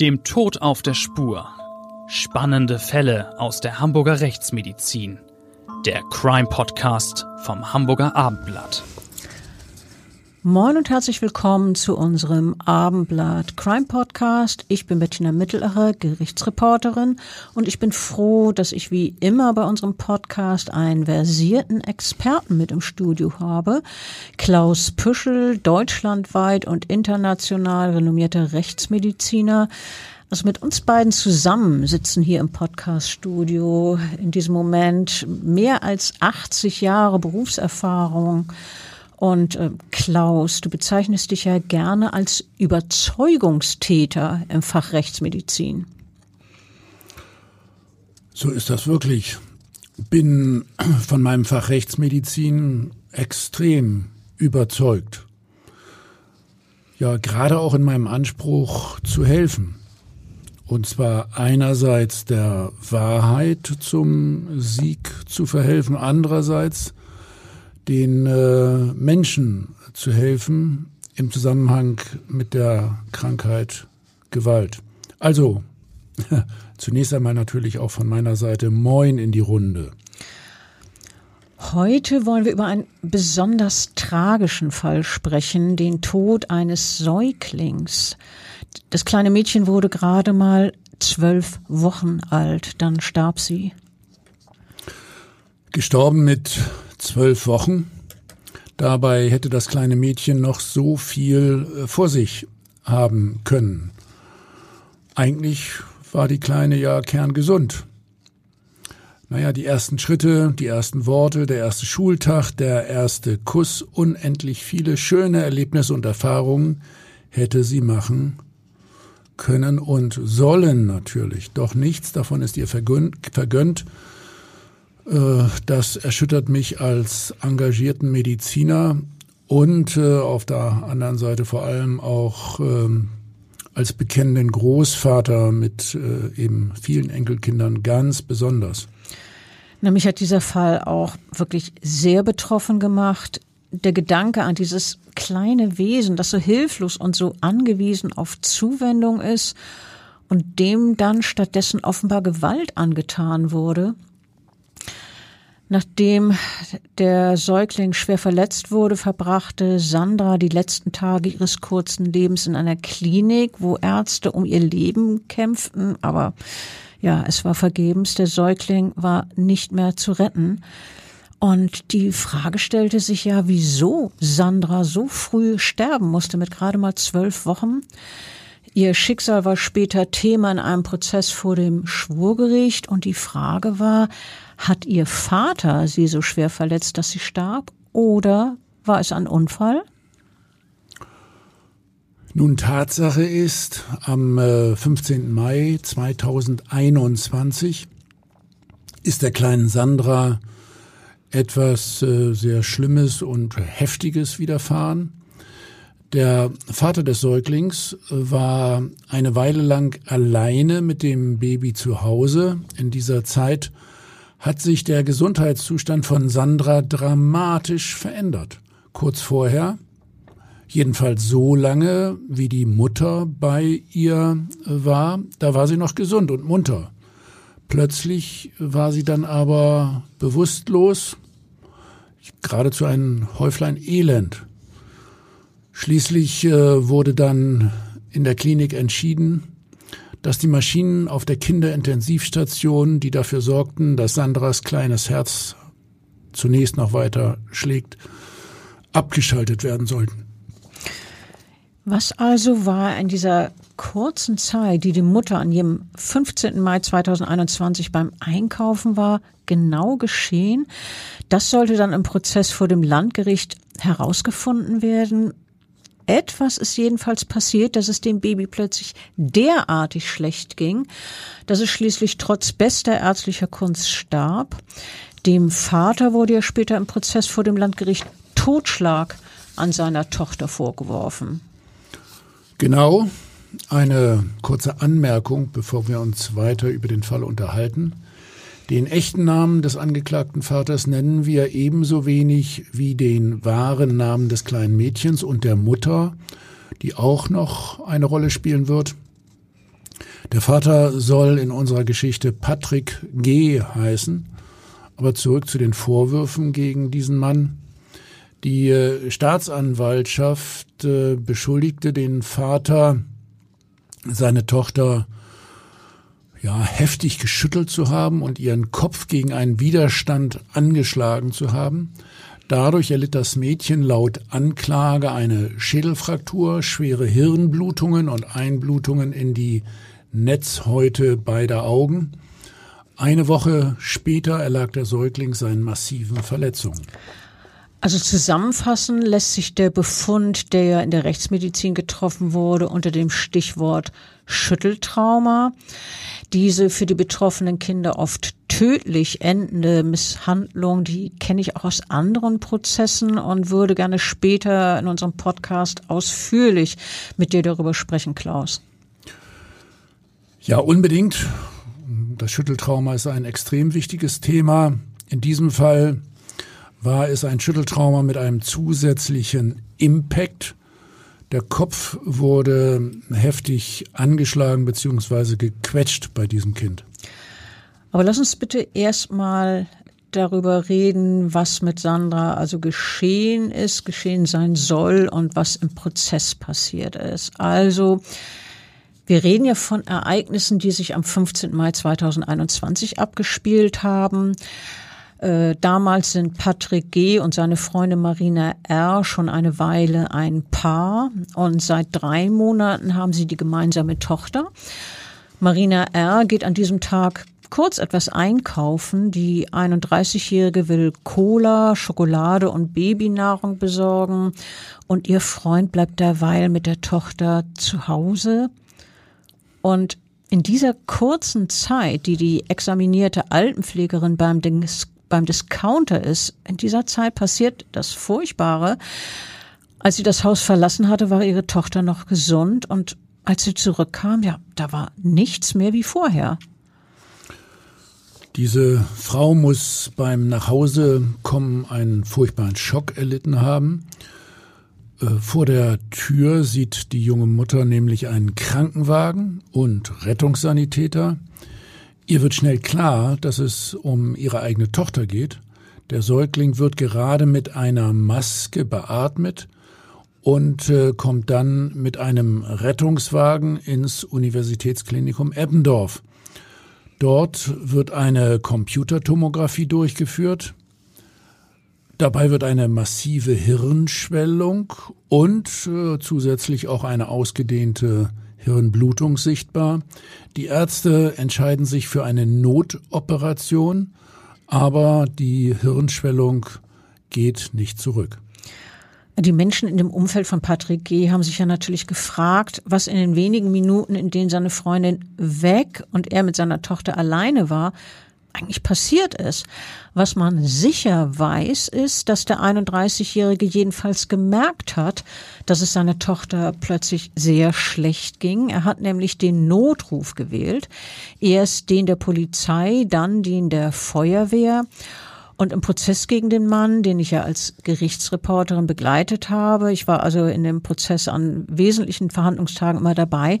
Dem Tod auf der Spur. Spannende Fälle aus der Hamburger Rechtsmedizin. Der Crime Podcast vom Hamburger Abendblatt. Moin und herzlich willkommen zu unserem Abendblatt Crime Podcast. Ich bin Bettina Mittelacher, Gerichtsreporterin und ich bin froh, dass ich wie immer bei unserem Podcast einen versierten Experten mit im Studio habe. Klaus Püschel, deutschlandweit und international renommierter Rechtsmediziner. Also mit uns beiden zusammen sitzen hier im Podcast-Studio in diesem Moment mehr als 80 Jahre Berufserfahrung und äh, Klaus, du bezeichnest dich ja gerne als Überzeugungstäter im Fach Rechtsmedizin. So ist das wirklich. Bin von meinem Fach Rechtsmedizin extrem überzeugt. Ja, gerade auch in meinem Anspruch zu helfen. Und zwar einerseits der Wahrheit zum Sieg zu verhelfen, andererseits den äh, Menschen zu helfen im Zusammenhang mit der Krankheit Gewalt. Also, zunächst einmal natürlich auch von meiner Seite Moin in die Runde. Heute wollen wir über einen besonders tragischen Fall sprechen, den Tod eines Säuglings. Das kleine Mädchen wurde gerade mal zwölf Wochen alt, dann starb sie. Gestorben mit zwölf Wochen. Dabei hätte das kleine Mädchen noch so viel äh, vor sich haben können. Eigentlich war die Kleine ja kerngesund. Naja, die ersten Schritte, die ersten Worte, der erste Schultag, der erste Kuss, unendlich viele schöne Erlebnisse und Erfahrungen hätte sie machen können und sollen natürlich. Doch nichts davon ist ihr vergönnt, das erschüttert mich als engagierten Mediziner und äh, auf der anderen Seite vor allem auch ähm, als bekennenden Großvater mit äh, eben vielen Enkelkindern ganz besonders. Na, mich hat dieser Fall auch wirklich sehr betroffen gemacht. Der Gedanke an dieses kleine Wesen, das so hilflos und so angewiesen auf Zuwendung ist und dem dann stattdessen offenbar Gewalt angetan wurde. Nachdem der Säugling schwer verletzt wurde, verbrachte Sandra die letzten Tage ihres kurzen Lebens in einer Klinik, wo Ärzte um ihr Leben kämpften. Aber ja, es war vergebens. Der Säugling war nicht mehr zu retten. Und die Frage stellte sich ja, wieso Sandra so früh sterben musste mit gerade mal zwölf Wochen. Ihr Schicksal war später Thema in einem Prozess vor dem Schwurgericht und die Frage war, hat ihr Vater sie so schwer verletzt, dass sie starb? Oder war es ein Unfall? Nun, Tatsache ist, am 15. Äh, Mai 2021 ist der kleinen Sandra etwas äh, sehr Schlimmes und Heftiges widerfahren. Der Vater des Säuglings äh, war eine Weile lang alleine mit dem Baby zu Hause. In dieser Zeit hat sich der Gesundheitszustand von Sandra dramatisch verändert. Kurz vorher, jedenfalls so lange, wie die Mutter bei ihr war, da war sie noch gesund und munter. Plötzlich war sie dann aber bewusstlos, geradezu ein Häuflein Elend. Schließlich äh, wurde dann in der Klinik entschieden, dass die Maschinen auf der Kinderintensivstation, die dafür sorgten, dass Sandras kleines Herz zunächst noch weiter schlägt, abgeschaltet werden sollten. Was also war in dieser kurzen Zeit, die die Mutter an jedem 15. Mai 2021 beim Einkaufen war, genau geschehen? Das sollte dann im Prozess vor dem Landgericht herausgefunden werden. Etwas ist jedenfalls passiert, dass es dem Baby plötzlich derartig schlecht ging, dass es schließlich trotz bester ärztlicher Kunst starb. Dem Vater wurde ja später im Prozess vor dem Landgericht Totschlag an seiner Tochter vorgeworfen. Genau. Eine kurze Anmerkung, bevor wir uns weiter über den Fall unterhalten. Den echten Namen des angeklagten Vaters nennen wir ebenso wenig wie den wahren Namen des kleinen Mädchens und der Mutter, die auch noch eine Rolle spielen wird. Der Vater soll in unserer Geschichte Patrick G. heißen. Aber zurück zu den Vorwürfen gegen diesen Mann. Die äh, Staatsanwaltschaft äh, beschuldigte den Vater, seine Tochter ja, heftig geschüttelt zu haben und ihren Kopf gegen einen Widerstand angeschlagen zu haben. Dadurch erlitt das Mädchen laut Anklage eine Schädelfraktur, schwere Hirnblutungen und Einblutungen in die Netzhäute beider Augen. Eine Woche später erlag der Säugling seinen massiven Verletzungen. Also zusammenfassen lässt sich der Befund, der ja in der Rechtsmedizin getroffen wurde, unter dem Stichwort Schütteltrauma. Diese für die betroffenen Kinder oft tödlich endende Misshandlung, die kenne ich auch aus anderen Prozessen und würde gerne später in unserem Podcast ausführlich mit dir darüber sprechen, Klaus. Ja, unbedingt. Das Schütteltrauma ist ein extrem wichtiges Thema. In diesem Fall war es ein Schütteltrauma mit einem zusätzlichen Impact. Der Kopf wurde heftig angeschlagen bzw. gequetscht bei diesem Kind. Aber lass uns bitte erstmal darüber reden, was mit Sandra also geschehen ist, geschehen sein soll und was im Prozess passiert ist. Also, wir reden ja von Ereignissen, die sich am 15. Mai 2021 abgespielt haben. Äh, damals sind Patrick G. und seine Freundin Marina R. schon eine Weile ein Paar und seit drei Monaten haben sie die gemeinsame Tochter. Marina R. geht an diesem Tag kurz etwas einkaufen. Die 31-Jährige will Cola, Schokolade und Babynahrung besorgen und ihr Freund bleibt derweil mit der Tochter zu Hause. Und in dieser kurzen Zeit, die die examinierte Altenpflegerin beim beim Discounter ist, in dieser Zeit passiert das Furchtbare. Als sie das Haus verlassen hatte, war ihre Tochter noch gesund und als sie zurückkam, ja, da war nichts mehr wie vorher. Diese Frau muss beim Nachhausekommen einen furchtbaren Schock erlitten haben. Äh, vor der Tür sieht die junge Mutter nämlich einen Krankenwagen und Rettungssanitäter. Ihr wird schnell klar, dass es um ihre eigene Tochter geht. Der Säugling wird gerade mit einer Maske beatmet und äh, kommt dann mit einem Rettungswagen ins Universitätsklinikum Eppendorf. Dort wird eine Computertomographie durchgeführt. Dabei wird eine massive Hirnschwellung und äh, zusätzlich auch eine ausgedehnte Hirnblutung sichtbar. Die Ärzte entscheiden sich für eine Notoperation, aber die Hirnschwellung geht nicht zurück. Die Menschen in dem Umfeld von Patrick G. haben sich ja natürlich gefragt, was in den wenigen Minuten, in denen seine Freundin weg und er mit seiner Tochter alleine war, eigentlich passiert ist. Was man sicher weiß, ist, dass der 31-Jährige jedenfalls gemerkt hat, dass es seiner Tochter plötzlich sehr schlecht ging. Er hat nämlich den Notruf gewählt. Erst den der Polizei, dann den der Feuerwehr. Und im Prozess gegen den Mann, den ich ja als Gerichtsreporterin begleitet habe, ich war also in dem Prozess an wesentlichen Verhandlungstagen immer dabei,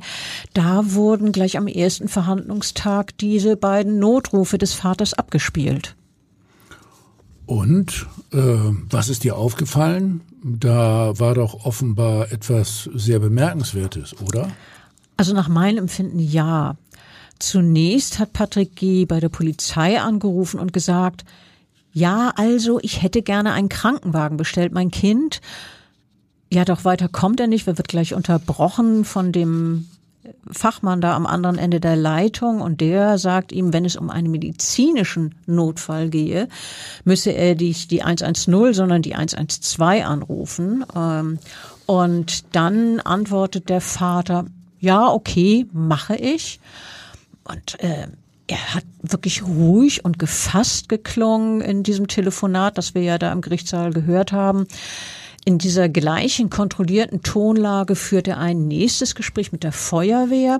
da wurden gleich am ersten Verhandlungstag diese beiden Notrufe des Vaters abgespielt. Und äh, was ist dir aufgefallen? Da war doch offenbar etwas sehr Bemerkenswertes, oder? Also nach meinem Empfinden ja. Zunächst hat Patrick G. bei der Polizei angerufen und gesagt, ja, also, ich hätte gerne einen Krankenwagen bestellt. Mein Kind, ja, doch weiter kommt er nicht. Er wird gleich unterbrochen von dem Fachmann da am anderen Ende der Leitung und der sagt ihm, wenn es um einen medizinischen Notfall gehe, müsse er nicht die 110, sondern die 112 anrufen. Ähm, und dann antwortet der Vater, ja, okay, mache ich. Und äh, er hat wirklich ruhig und gefasst geklungen in diesem Telefonat, das wir ja da im Gerichtssaal gehört haben. In dieser gleichen kontrollierten Tonlage führt er ein nächstes Gespräch mit der Feuerwehr.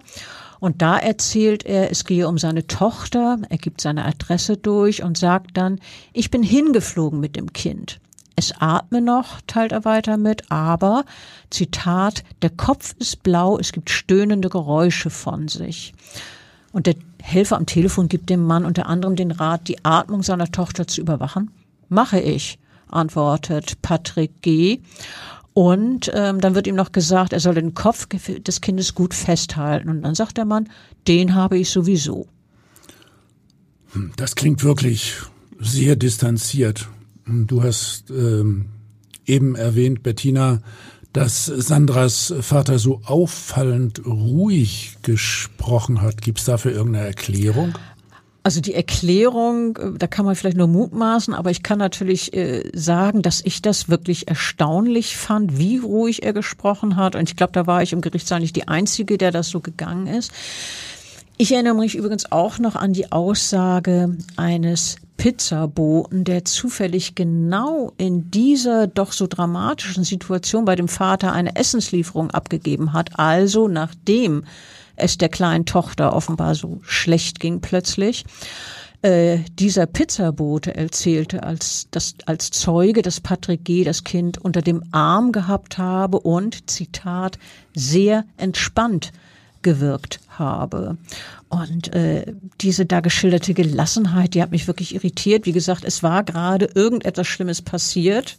Und da erzählt er, es gehe um seine Tochter, er gibt seine Adresse durch und sagt dann, ich bin hingeflogen mit dem Kind. es atme noch, teilt er weiter mit, aber, Zitat, der Kopf ist blau, es gibt stöhnende Geräusche von sich. Und der Helfer am Telefon gibt dem Mann unter anderem den Rat, die Atmung seiner Tochter zu überwachen. Mache ich, antwortet Patrick G. Und ähm, dann wird ihm noch gesagt, er soll den Kopf des Kindes gut festhalten. Und dann sagt der Mann, den habe ich sowieso. Hm, das klingt wirklich sehr distanziert. Hm, du hast ähm, eben erwähnt, Bettina, dass Sandras Vater so auffallend ruhig gesprochen hat. Gibt es dafür irgendeine Erklärung? Also die Erklärung, da kann man vielleicht nur mutmaßen, aber ich kann natürlich äh, sagen, dass ich das wirklich erstaunlich fand, wie ruhig er gesprochen hat. Und ich glaube, da war ich im Gerichtssaal nicht die Einzige, der das so gegangen ist. Ich erinnere mich übrigens auch noch an die Aussage eines Pizzaboten, der zufällig genau in dieser doch so dramatischen Situation bei dem Vater eine Essenslieferung abgegeben hat. Also nachdem es der kleinen Tochter offenbar so schlecht ging plötzlich. Äh, dieser Pizzabote erzählte als, das, als Zeuge, dass Patrick G. das Kind unter dem Arm gehabt habe und, Zitat, sehr entspannt gewirkt habe. Und äh, diese da geschilderte Gelassenheit, die hat mich wirklich irritiert. Wie gesagt, es war gerade irgendetwas Schlimmes passiert.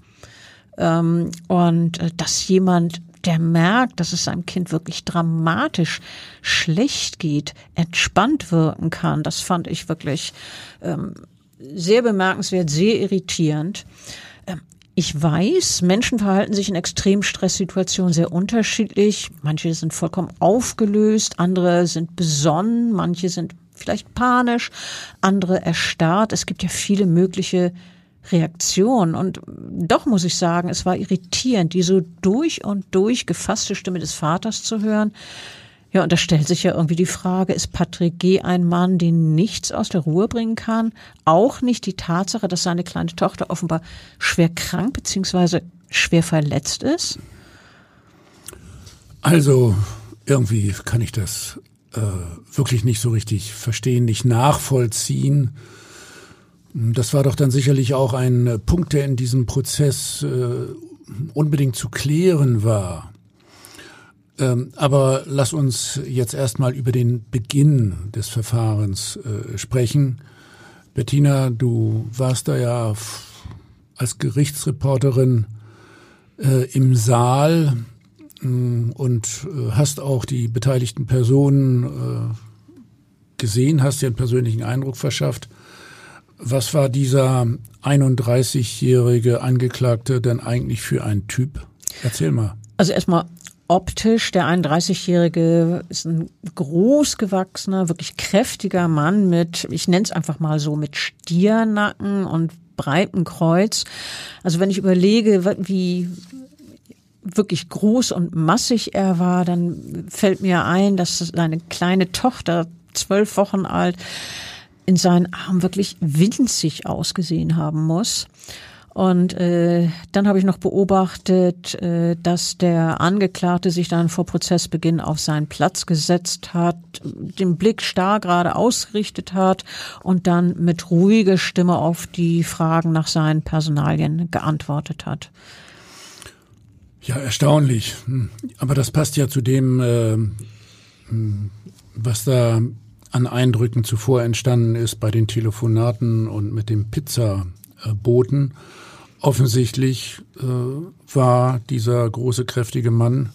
Ähm, und äh, dass jemand der merkt, dass es seinem Kind wirklich dramatisch schlecht geht, entspannt wirken kann, das fand ich wirklich ähm, sehr bemerkenswert, sehr irritierend. Ähm, ich weiß, Menschen verhalten sich in Extremstresssituationen sehr unterschiedlich. Manche sind vollkommen aufgelöst, andere sind besonnen, manche sind vielleicht panisch, andere erstarrt. Es gibt ja viele mögliche Reaktion. Und doch muss ich sagen, es war irritierend, die so durch und durch gefasste Stimme des Vaters zu hören. Ja, und da stellt sich ja irgendwie die Frage, ist Patrick G. ein Mann, den nichts aus der Ruhe bringen kann? Auch nicht die Tatsache, dass seine kleine Tochter offenbar schwer krank bzw. schwer verletzt ist? Also, irgendwie kann ich das äh, wirklich nicht so richtig verstehen, nicht nachvollziehen. Das war doch dann sicherlich auch ein äh, Punkt, der in diesem Prozess äh, unbedingt zu klären war. Ähm, aber lass uns jetzt erstmal über den Beginn des Verfahrens äh, sprechen. Bettina, du warst da ja als Gerichtsreporterin äh, im Saal äh, und äh, hast auch die beteiligten Personen gesehen, hast dir einen persönlichen Eindruck verschafft. Was war dieser 31-jährige Angeklagte denn eigentlich für ein Typ? Erzähl mal. Also erstmal optisch, der 31-jährige ist ein großgewachsener, wirklich kräftiger Mann mit, ich nenne es einfach mal so, mit Stiernacken und breitem Kreuz. Also wenn ich überlege, wie wirklich groß und massig er war, dann fällt mir ein, dass seine kleine Tochter, zwölf Wochen alt, in seinen Armen wirklich winzig ausgesehen haben muss. Und äh, dann habe ich noch beobachtet, äh, dass der Angeklagte sich dann vor Prozessbeginn auf seinen Platz gesetzt hat, den Blick starr gerade ausgerichtet hat und dann mit ruhiger Stimme auf die Fragen nach seinen Personalien geantwortet hat. Ja, erstaunlich. Hm. Aber das passt ja zu dem, äh, hm, was da an Eindrücken zuvor entstanden ist bei den Telefonaten und mit dem Pizzaboten. Offensichtlich äh, war dieser große, kräftige Mann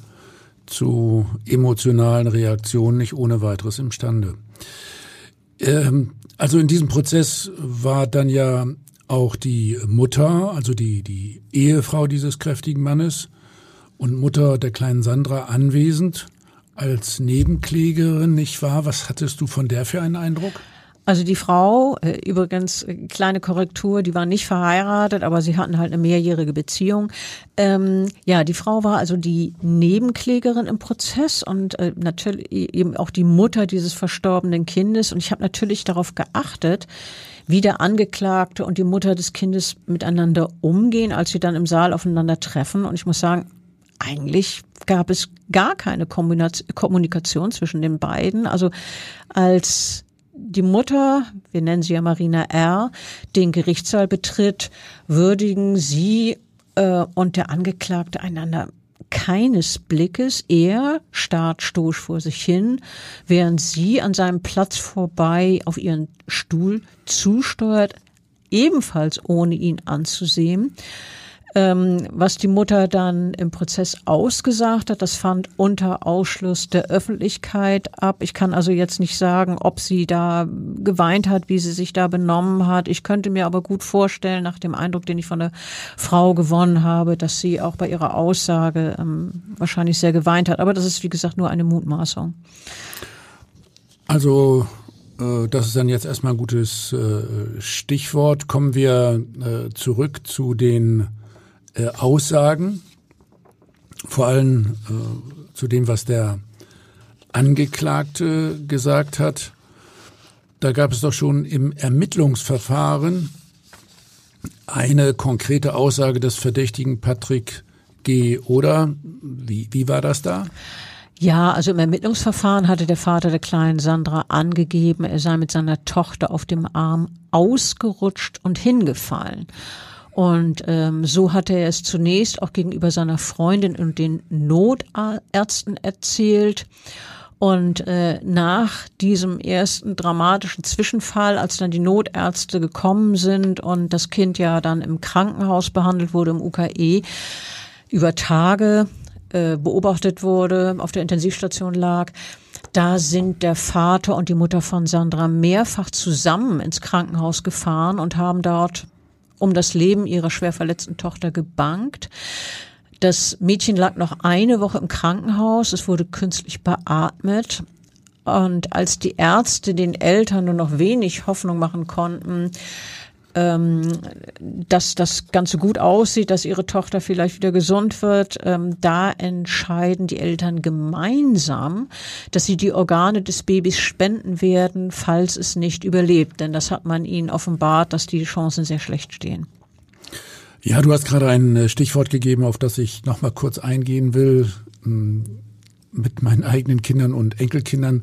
zu emotionalen Reaktionen nicht ohne weiteres imstande. Ähm, also in diesem Prozess war dann ja auch die Mutter, also die, die Ehefrau dieses kräftigen Mannes und Mutter der kleinen Sandra anwesend als Nebenklägerin, nicht wahr? Was hattest du von der für einen Eindruck? Also die Frau, äh, übrigens äh, kleine Korrektur, die war nicht verheiratet, aber sie hatten halt eine mehrjährige Beziehung. Ähm, ja, die Frau war also die Nebenklägerin im Prozess und äh, natürlich eben auch die Mutter dieses verstorbenen Kindes. Und ich habe natürlich darauf geachtet, wie der Angeklagte und die Mutter des Kindes miteinander umgehen, als sie dann im Saal aufeinander treffen. Und ich muss sagen, eigentlich gab es gar keine Kommunikation zwischen den beiden. Also als die Mutter, wir nennen sie ja Marina R., den Gerichtssaal betritt, würdigen sie äh, und der Angeklagte einander keines Blickes. Er starrt stoisch vor sich hin, während sie an seinem Platz vorbei auf ihren Stuhl zusteuert, ebenfalls ohne ihn anzusehen. Ähm, was die Mutter dann im Prozess ausgesagt hat, das fand unter Ausschluss der Öffentlichkeit ab. Ich kann also jetzt nicht sagen, ob sie da geweint hat, wie sie sich da benommen hat. Ich könnte mir aber gut vorstellen, nach dem Eindruck, den ich von der Frau gewonnen habe, dass sie auch bei ihrer Aussage ähm, wahrscheinlich sehr geweint hat. Aber das ist, wie gesagt, nur eine Mutmaßung. Also äh, das ist dann jetzt erstmal ein gutes äh, Stichwort. Kommen wir äh, zurück zu den äh, Aussagen, vor allem äh, zu dem, was der Angeklagte gesagt hat. Da gab es doch schon im Ermittlungsverfahren eine konkrete Aussage des Verdächtigen Patrick G. Oder wie, wie war das da? Ja, also im Ermittlungsverfahren hatte der Vater der kleinen Sandra angegeben, er sei mit seiner Tochter auf dem Arm ausgerutscht und hingefallen. Und ähm, so hatte er es zunächst auch gegenüber seiner Freundin und den Notärzten erzählt. Und äh, nach diesem ersten dramatischen Zwischenfall, als dann die Notärzte gekommen sind und das Kind ja dann im Krankenhaus behandelt wurde, im UKE, über Tage äh, beobachtet wurde, auf der Intensivstation lag, da sind der Vater und die Mutter von Sandra mehrfach zusammen ins Krankenhaus gefahren und haben dort um das Leben ihrer schwer verletzten Tochter gebankt. Das Mädchen lag noch eine Woche im Krankenhaus. Es wurde künstlich beatmet. Und als die Ärzte den Eltern nur noch wenig Hoffnung machen konnten, ähm, dass das Ganze gut aussieht, dass ihre Tochter vielleicht wieder gesund wird. Ähm, da entscheiden die Eltern gemeinsam, dass sie die Organe des Babys spenden werden, falls es nicht überlebt. Denn das hat man ihnen offenbart, dass die Chancen sehr schlecht stehen. Ja, du hast gerade ein äh, Stichwort gegeben, auf das ich noch mal kurz eingehen will. Hm, mit meinen eigenen Kindern und Enkelkindern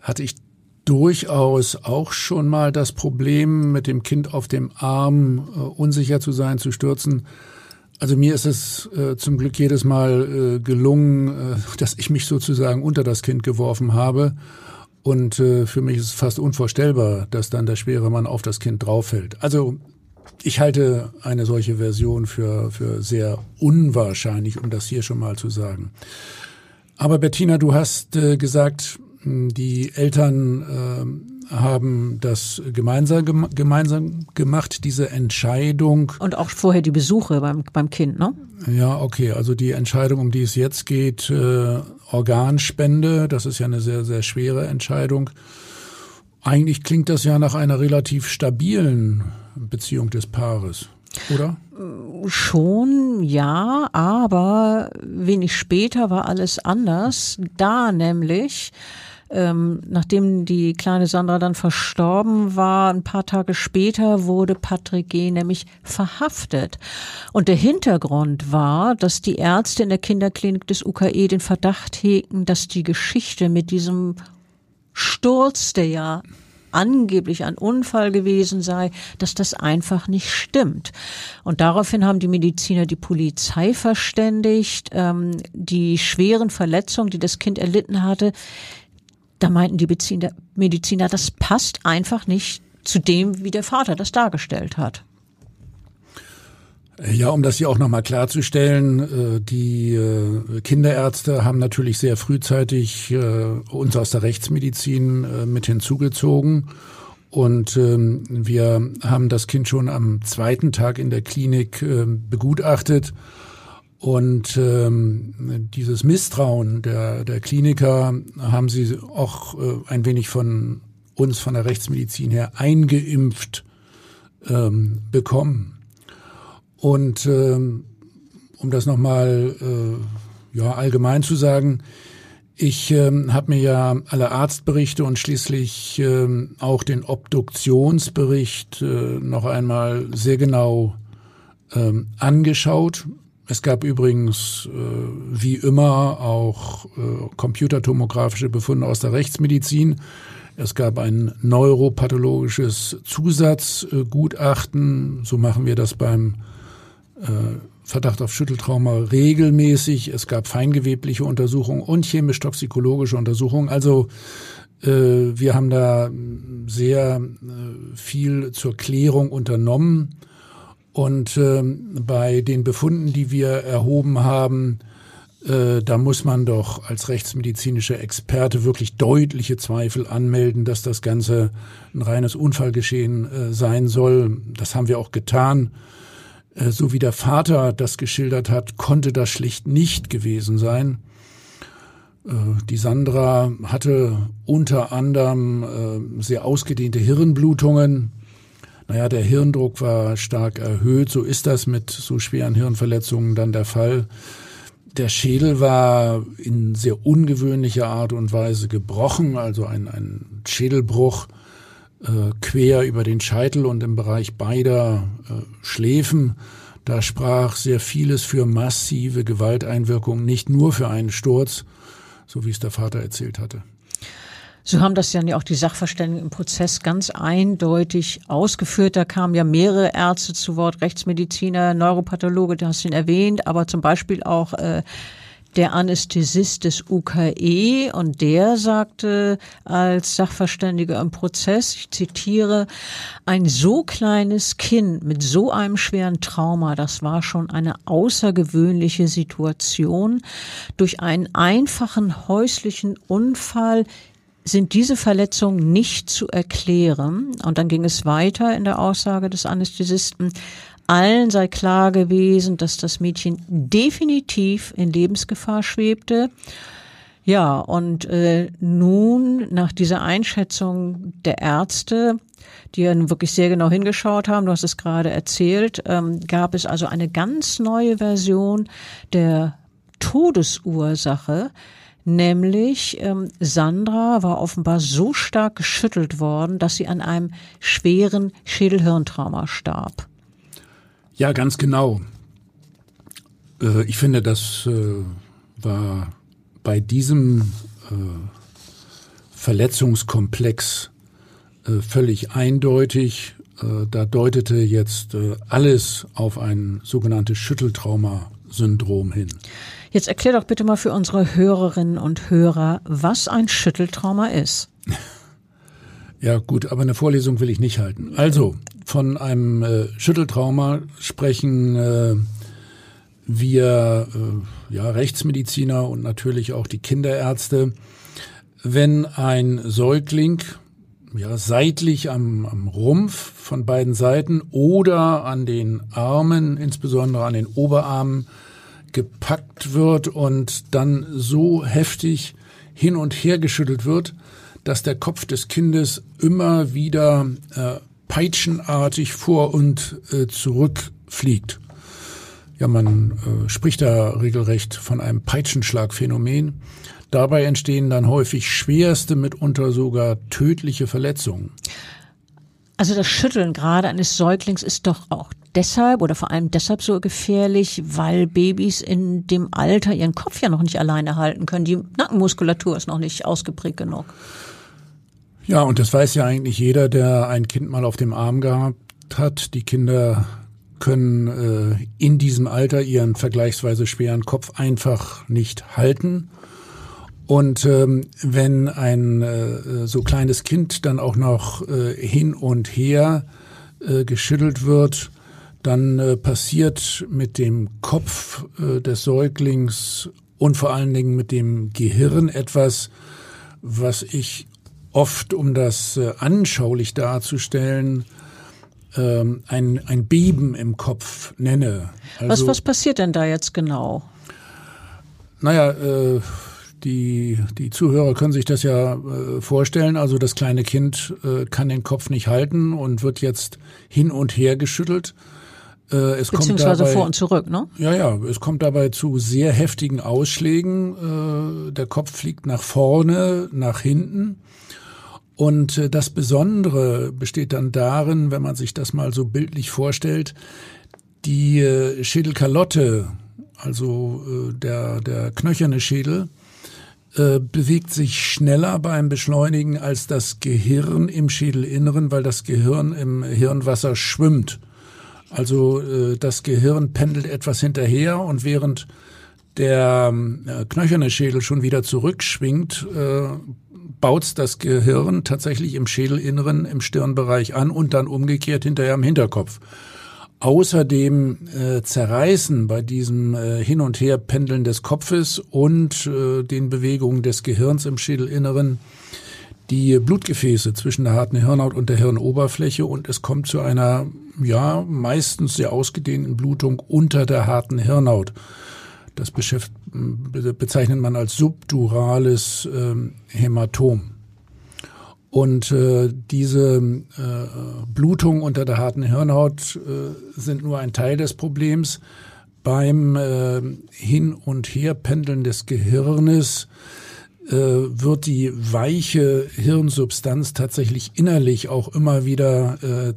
hatte ich durchaus auch schon mal das Problem, mit dem Kind auf dem Arm äh, unsicher zu sein, zu stürzen. Also mir ist es äh, zum Glück jedes Mal äh, gelungen, äh, dass ich mich sozusagen unter das Kind geworfen habe. Und äh, für mich ist es fast unvorstellbar, dass dann der schwere Mann auf das Kind drauffällt. Also ich halte eine solche Version für, für sehr unwahrscheinlich, um das hier schon mal zu sagen. Aber Bettina, du hast äh, gesagt, die Eltern äh, haben das gemeinsam, gemeinsam gemacht, diese Entscheidung. Und auch vorher die Besuche beim, beim Kind, ne? Ja, okay. Also die Entscheidung, um die es jetzt geht, äh, Organspende, das ist ja eine sehr, sehr schwere Entscheidung. Eigentlich klingt das ja nach einer relativ stabilen Beziehung des Paares, oder? Schon, ja, aber wenig später war alles anders. Da nämlich ähm, nachdem die kleine Sandra dann verstorben war, ein paar Tage später wurde Patrick G. nämlich verhaftet. Und der Hintergrund war, dass die Ärzte in der Kinderklinik des UKE den Verdacht hegten, dass die Geschichte mit diesem Sturz, der ja angeblich ein Unfall gewesen sei, dass das einfach nicht stimmt. Und daraufhin haben die Mediziner die Polizei verständigt. Ähm, die schweren Verletzungen, die das Kind erlitten hatte, da meinten die Mediziner, das passt einfach nicht zu dem, wie der Vater das dargestellt hat. Ja, um das hier auch nochmal klarzustellen, äh, die äh, Kinderärzte haben natürlich sehr frühzeitig äh, uns aus der Rechtsmedizin mit hinzugezogen. Und ähm, wir haben das Kind schon am zweiten Tag in der Klinik begutachtet und ähm, dieses Misstrauen der, der Kliniker haben sie auch äh, ein wenig von uns, von der Rechtsmedizin her, eingeimpft ähm, bekommen. Und ähm, um das nochmal äh, ja, allgemein zu sagen, ich ähm, habe mir ja alle Arztberichte und schließlich ähm, auch den Obduktionsbericht äh, noch einmal sehr genau ähm, angeschaut es gab übrigens äh, wie immer auch äh, computertomografische Befunde aus der Rechtsmedizin. Es gab ein neuropathologisches Zusatzgutachten. So machen wir das beim äh, Verdacht auf Schütteltrauma regelmäßig. Es gab feingewebliche Untersuchungen und chemisch-toxikologische Untersuchungen. Also äh, wir haben da sehr äh, viel zur Klärung unternommen. Und äh, bei den Befunden, die wir erhoben haben, äh, da muss man doch als rechtsmedizinischer Experte wirklich deutliche Zweifel anmelden, dass das Ganze ein reines Unfallgeschehen äh, sein soll. Das haben wir auch getan. Äh, so wie der Vater das geschildert hat, konnte das schlicht nicht gewesen sein. Äh, die Sandra hatte unter anderem äh, sehr ausgedehnte Hirnblutungen. Naja, der Hirndruck war stark erhöht. So ist das mit so schweren Hirnverletzungen dann der Fall. Der Schädel war in sehr ungewöhnlicher Art und Weise gebrochen, also ein, ein Schädelbruch äh, quer über den Scheitel und im Bereich beider äh, Schläfen. Da sprach sehr vieles für massive Gewalteinwirkungen, nicht nur für einen Sturz, so wie es der Vater erzählt hatte. So haben das ja auch die Sachverständigen im Prozess ganz eindeutig ausgeführt. Da kamen ja mehrere Ärzte zu Wort, Rechtsmediziner, Neuropathologe, du hast ihn erwähnt, aber zum Beispiel auch äh, der Anästhesist des UKE und der sagte als Sachverständiger im Prozess, ich zitiere, ein so kleines Kind mit so einem schweren Trauma, das war schon eine außergewöhnliche Situation. Durch einen einfachen häuslichen Unfall sind diese Verletzungen nicht zu erklären. Und dann ging es weiter in der Aussage des Anästhesisten. Allen sei klar gewesen, dass das Mädchen definitiv in Lebensgefahr schwebte. Ja, und äh, nun nach dieser Einschätzung der Ärzte, die ja wirklich sehr genau hingeschaut haben, du hast es gerade erzählt, ähm, gab es also eine ganz neue Version der Todesursache, Nämlich ähm, Sandra war offenbar so stark geschüttelt worden, dass sie an einem schweren Schädelhirntrauma starb. Ja, ganz genau. Äh, ich finde, das äh, war bei diesem äh, Verletzungskomplex äh, völlig eindeutig. Äh, da deutete jetzt äh, alles auf ein sogenanntes Schütteltrauma-Syndrom hin. Jetzt erklär doch bitte mal für unsere Hörerinnen und Hörer, was ein Schütteltrauma ist. Ja gut, aber eine Vorlesung will ich nicht halten. Also, von einem äh, Schütteltrauma sprechen äh, wir äh, ja, Rechtsmediziner und natürlich auch die Kinderärzte, wenn ein Säugling ja, seitlich am, am Rumpf von beiden Seiten oder an den Armen, insbesondere an den Oberarmen, gepackt wird und dann so heftig hin und her geschüttelt wird, dass der Kopf des Kindes immer wieder äh, peitschenartig vor und äh, zurück fliegt. Ja, man äh, spricht da regelrecht von einem Peitschenschlagphänomen. Dabei entstehen dann häufig schwerste, mitunter sogar tödliche Verletzungen. Also das Schütteln gerade eines Säuglings ist doch auch deshalb oder vor allem deshalb so gefährlich, weil Babys in dem Alter ihren Kopf ja noch nicht alleine halten können. Die Nackenmuskulatur ist noch nicht ausgeprägt genug. Ja, und das weiß ja eigentlich jeder, der ein Kind mal auf dem Arm gehabt hat. Die Kinder können äh, in diesem Alter ihren vergleichsweise schweren Kopf einfach nicht halten. Und ähm, wenn ein äh, so kleines Kind dann auch noch äh, hin und her äh, geschüttelt wird, dann äh, passiert mit dem Kopf äh, des Säuglings und vor allen Dingen mit dem Gehirn etwas, was ich oft, um das äh, anschaulich darzustellen, ähm, ein, ein Beben im Kopf nenne. Also, was, was passiert denn da jetzt genau? Naja, äh, die, die Zuhörer können sich das ja äh, vorstellen. Also das kleine Kind äh, kann den Kopf nicht halten und wird jetzt hin und her geschüttelt. Äh, es Beziehungsweise dabei, vor und zurück, ne? Ja, ja. Es kommt dabei zu sehr heftigen Ausschlägen. Äh, der Kopf fliegt nach vorne, nach hinten. Und äh, das Besondere besteht dann darin, wenn man sich das mal so bildlich vorstellt, die äh, Schädelkalotte, also der, der knöcherne Schädel, äh, bewegt sich schneller beim Beschleunigen als das Gehirn im Schädelinneren, weil das Gehirn im Hirnwasser schwimmt. Also äh, das Gehirn pendelt etwas hinterher und während der äh, knöcherne Schädel schon wieder zurückschwingt, äh, baut das Gehirn tatsächlich im Schädelinneren, im Stirnbereich an und dann umgekehrt hinterher im Hinterkopf. Außerdem äh, zerreißen bei diesem äh, Hin- und Herpendeln des Kopfes und äh, den Bewegungen des Gehirns im Schädelinneren die Blutgefäße zwischen der harten Hirnhaut und der Hirnoberfläche und es kommt zu einer, ja, meistens sehr ausgedehnten Blutung unter der harten Hirnhaut. Das bezeichnet man als subdurales äh, Hämatom. Und äh, diese äh, Blutungen unter der harten Hirnhaut äh, sind nur ein Teil des Problems. Beim äh, Hin- und Herpendeln des Gehirnes äh, wird die weiche Hirnsubstanz tatsächlich innerlich auch immer wieder äh,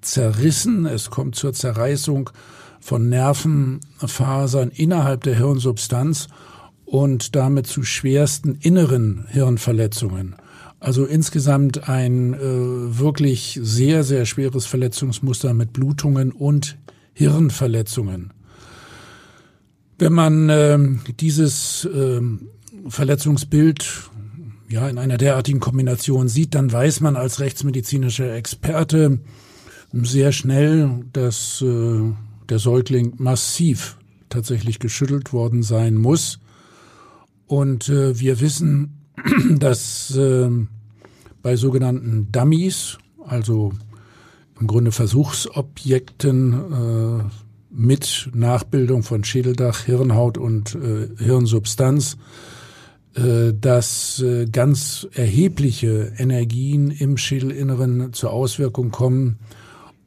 zerrissen. Es kommt zur Zerreißung von Nervenfasern innerhalb der Hirnsubstanz und damit zu schwersten inneren Hirnverletzungen. Also insgesamt ein äh, wirklich sehr, sehr schweres Verletzungsmuster mit Blutungen und Hirnverletzungen. Wenn man äh, dieses äh, Verletzungsbild ja in einer derartigen Kombination sieht, dann weiß man als rechtsmedizinischer Experte sehr schnell, dass äh, der Säugling massiv tatsächlich geschüttelt worden sein muss. Und äh, wir wissen, dass äh, bei sogenannten Dummies, also im Grunde Versuchsobjekten äh, mit Nachbildung von Schädeldach, Hirnhaut und äh, Hirnsubstanz, äh, dass äh, ganz erhebliche Energien im Schädelinneren zur Auswirkung kommen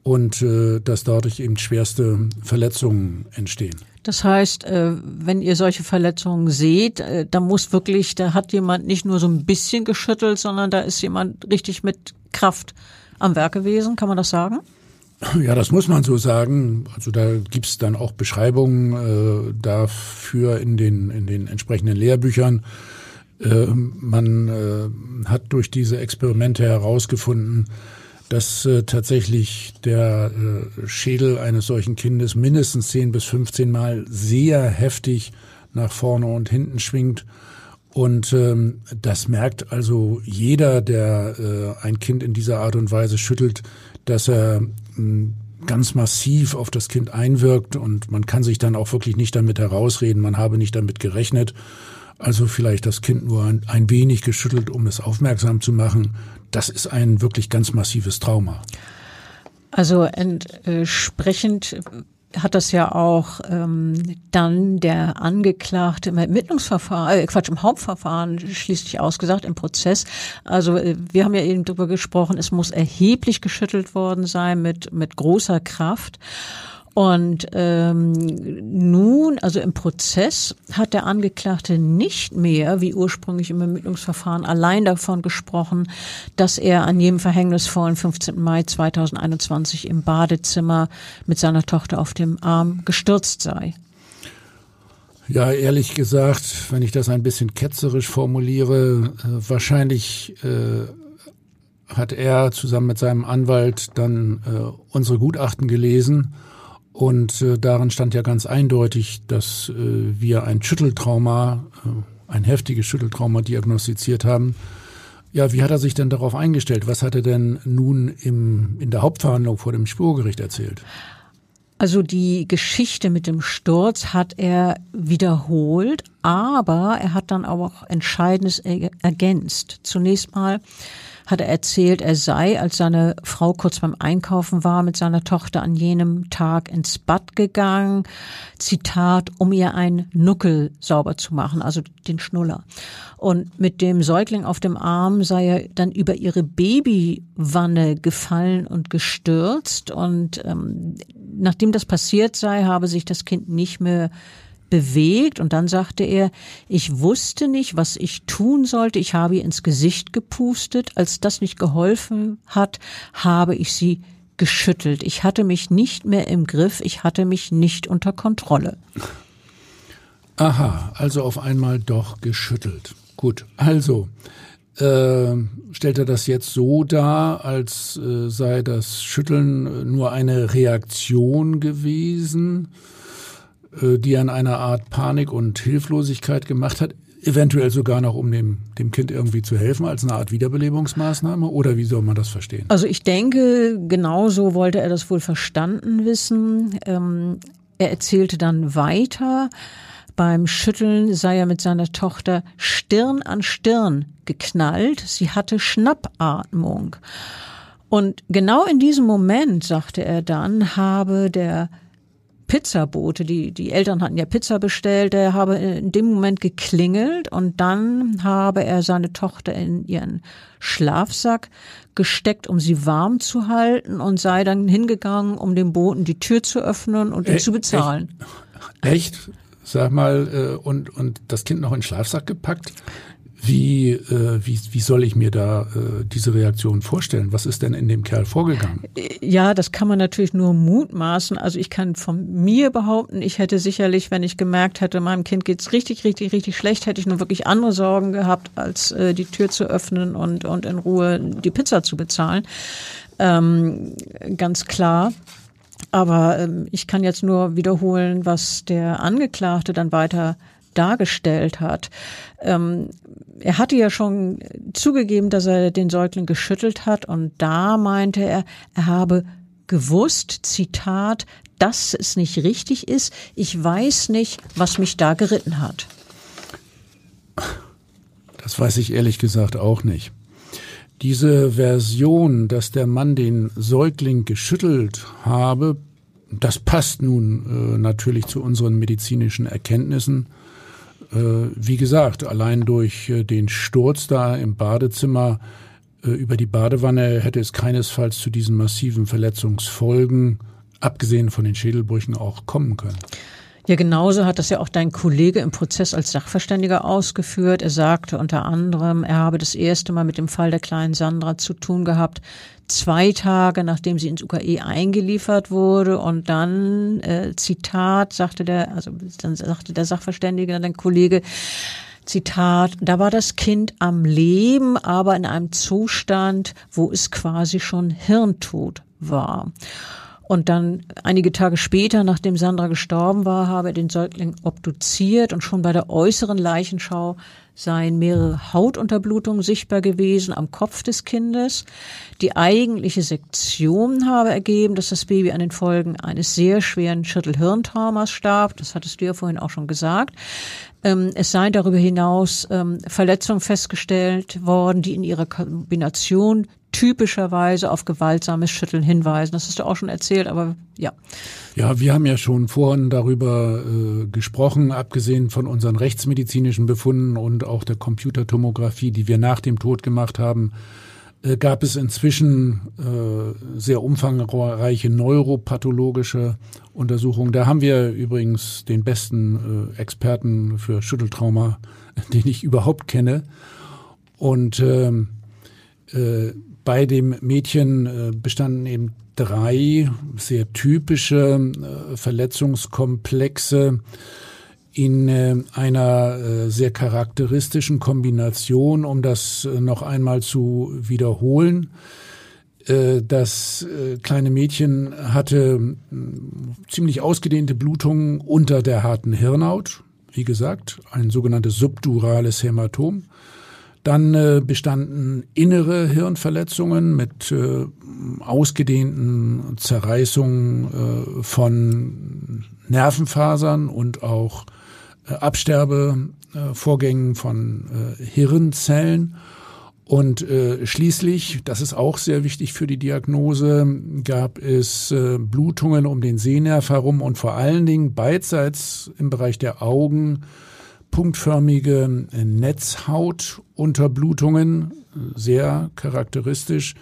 und äh, dass dadurch eben schwerste Verletzungen entstehen. Das heißt, äh, wenn ihr solche Verletzungen seht, äh, da muss wirklich, da hat jemand nicht nur so ein bisschen geschüttelt, sondern da ist jemand richtig mit Kraft am Werk gewesen. Kann man das sagen? Ja, das muss man so sagen. Also da gibt's dann auch Beschreibungen äh, dafür in den, in den entsprechenden Lehrbüchern. Man hat durch diese Experimente herausgefunden, dass äh, tatsächlich der äh, Schädel eines solchen Kindes mindestens 10 bis 15 Mal sehr heftig nach vorne und hinten schwingt. Und ähm, das merkt also jeder, der äh, ein Kind in dieser Art und Weise schüttelt, dass er äh, ganz massiv auf das Kind einwirkt und man kann sich dann auch wirklich nicht damit herausreden, man habe nicht damit gerechnet. Also vielleicht das Kind nur ein, ein wenig geschüttelt, um es aufmerksam zu machen. Das ist ein wirklich ganz massives Trauma. Also entsprechend hat das ja auch ähm, dann der Angeklagte im Ermittlungsverfahren, äh, Quatsch, im Hauptverfahren schließlich ausgesagt, im Prozess. Also äh, wir haben ja eben darüber gesprochen, es muss erheblich geschüttelt worden sein mit, mit großer Kraft. Und ähm, nun, also im Prozess, hat der Angeklagte nicht mehr, wie ursprünglich im Ermittlungsverfahren, allein davon gesprochen, dass er an jedem verhängnisvollen 15. Mai 2021 im Badezimmer mit seiner Tochter auf dem Arm gestürzt sei. Ja, ehrlich gesagt, wenn ich das ein bisschen ketzerisch formuliere, äh, wahrscheinlich äh, hat er zusammen mit seinem Anwalt dann äh, unsere Gutachten gelesen und äh, darin stand ja ganz eindeutig, dass äh, wir ein Schütteltrauma, äh, ein heftiges Schütteltrauma diagnostiziert haben. Ja, wie hat er sich denn darauf eingestellt? Was hat er denn nun im, in der Hauptverhandlung vor dem Spurgericht erzählt? Also die Geschichte mit dem Sturz hat er wiederholt, aber er hat dann auch Entscheidendes ergänzt. Zunächst mal hat er erzählt, er sei, als seine Frau kurz beim Einkaufen war, mit seiner Tochter an jenem Tag ins Bad gegangen, Zitat, um ihr einen Nuckel sauber zu machen, also den Schnuller. Und mit dem Säugling auf dem Arm sei er dann über ihre Babywanne gefallen und gestürzt. Und ähm, nachdem das passiert sei, habe sich das Kind nicht mehr bewegt und dann sagte er, ich wusste nicht, was ich tun sollte. Ich habe ihr ins Gesicht gepustet. Als das nicht geholfen hat, habe ich sie geschüttelt. Ich hatte mich nicht mehr im Griff. Ich hatte mich nicht unter Kontrolle. Aha, also auf einmal doch geschüttelt. Gut, also äh, stellt er das jetzt so dar, als äh, sei das Schütteln nur eine Reaktion gewesen, die an einer Art Panik und Hilflosigkeit gemacht hat, eventuell sogar noch, um dem, dem Kind irgendwie zu helfen, als eine Art Wiederbelebungsmaßnahme? Oder wie soll man das verstehen? Also ich denke, genauso wollte er das wohl verstanden wissen. Ähm, er erzählte dann weiter, beim Schütteln sei er mit seiner Tochter Stirn an Stirn geknallt. Sie hatte Schnappatmung. Und genau in diesem Moment, sagte er dann, habe der Pizzabote, die, die Eltern hatten ja Pizza bestellt, der habe in dem Moment geklingelt und dann habe er seine Tochter in ihren Schlafsack gesteckt, um sie warm zu halten und sei dann hingegangen, um dem Boten die Tür zu öffnen und ihn äh, zu bezahlen. Echt? echt? Sag mal, äh, und, und das Kind noch in den Schlafsack gepackt? Wie, äh, wie, wie soll ich mir da äh, diese Reaktion vorstellen? Was ist denn in dem Kerl vorgegangen? Ja, das kann man natürlich nur mutmaßen. Also ich kann von mir behaupten, ich hätte sicherlich, wenn ich gemerkt hätte, meinem Kind geht's richtig, richtig, richtig schlecht, hätte ich nur wirklich andere Sorgen gehabt, als äh, die Tür zu öffnen und, und in Ruhe die Pizza zu bezahlen. Ähm, ganz klar. Aber ähm, ich kann jetzt nur wiederholen, was der Angeklagte dann weiter dargestellt hat. Ähm, er hatte ja schon zugegeben, dass er den Säugling geschüttelt hat und da meinte er, er habe gewusst, Zitat, dass es nicht richtig ist. Ich weiß nicht, was mich da geritten hat. Das weiß ich ehrlich gesagt auch nicht. Diese Version, dass der Mann den Säugling geschüttelt habe, das passt nun äh, natürlich zu unseren medizinischen Erkenntnissen. Äh, wie gesagt, allein durch äh, den Sturz da im Badezimmer äh, über die Badewanne hätte es keinesfalls zu diesen massiven Verletzungsfolgen, abgesehen von den Schädelbrüchen, auch kommen können. Ja, genauso hat das ja auch dein Kollege im Prozess als Sachverständiger ausgeführt. Er sagte unter anderem, er habe das erste Mal mit dem Fall der kleinen Sandra zu tun gehabt, zwei Tage nachdem sie ins UKE eingeliefert wurde und dann, äh, Zitat, sagte der, also dann sagte der Sachverständige, dein Kollege, Zitat, da war das Kind am Leben, aber in einem Zustand, wo es quasi schon hirntot war. Und dann einige Tage später, nachdem Sandra gestorben war, habe er den Säugling obduziert und schon bei der äußeren Leichenschau seien mehrere Hautunterblutungen sichtbar gewesen am Kopf des Kindes. Die eigentliche Sektion habe ergeben, dass das Baby an den Folgen eines sehr schweren Schüttelhirntraumas starb. Das hattest du ja vorhin auch schon gesagt. Ähm, es seien darüber hinaus ähm, Verletzungen festgestellt worden, die in ihrer Kombination typischerweise auf gewaltsames Schütteln hinweisen. Das hast du auch schon erzählt, aber ja. Ja, wir haben ja schon vorhin darüber äh, gesprochen, abgesehen von unseren rechtsmedizinischen Befunden und auch der Computertomographie, die wir nach dem Tod gemacht haben, äh, gab es inzwischen äh, sehr umfangreiche neuropathologische Untersuchungen. Da haben wir übrigens den besten äh, Experten für Schütteltrauma, den ich überhaupt kenne. Und ähm, äh, bei dem Mädchen äh, bestanden eben drei sehr typische äh, Verletzungskomplexe in äh, einer sehr charakteristischen Kombination, um das noch einmal zu wiederholen. Das kleine Mädchen hatte ziemlich ausgedehnte Blutungen unter der harten Hirnhaut, wie gesagt, ein sogenanntes subdurales Hämatom. Dann äh, bestanden innere Hirnverletzungen mit äh, ausgedehnten Zerreißungen äh, von Nervenfasern und auch äh, Absterbevorgängen von äh, Hirnzellen. Und äh, schließlich, das ist auch sehr wichtig für die Diagnose, gab es äh, Blutungen um den Sehnerv herum und vor allen Dingen beidseits im Bereich der Augen punktförmige Netzhautunterblutungen, sehr charakteristisch.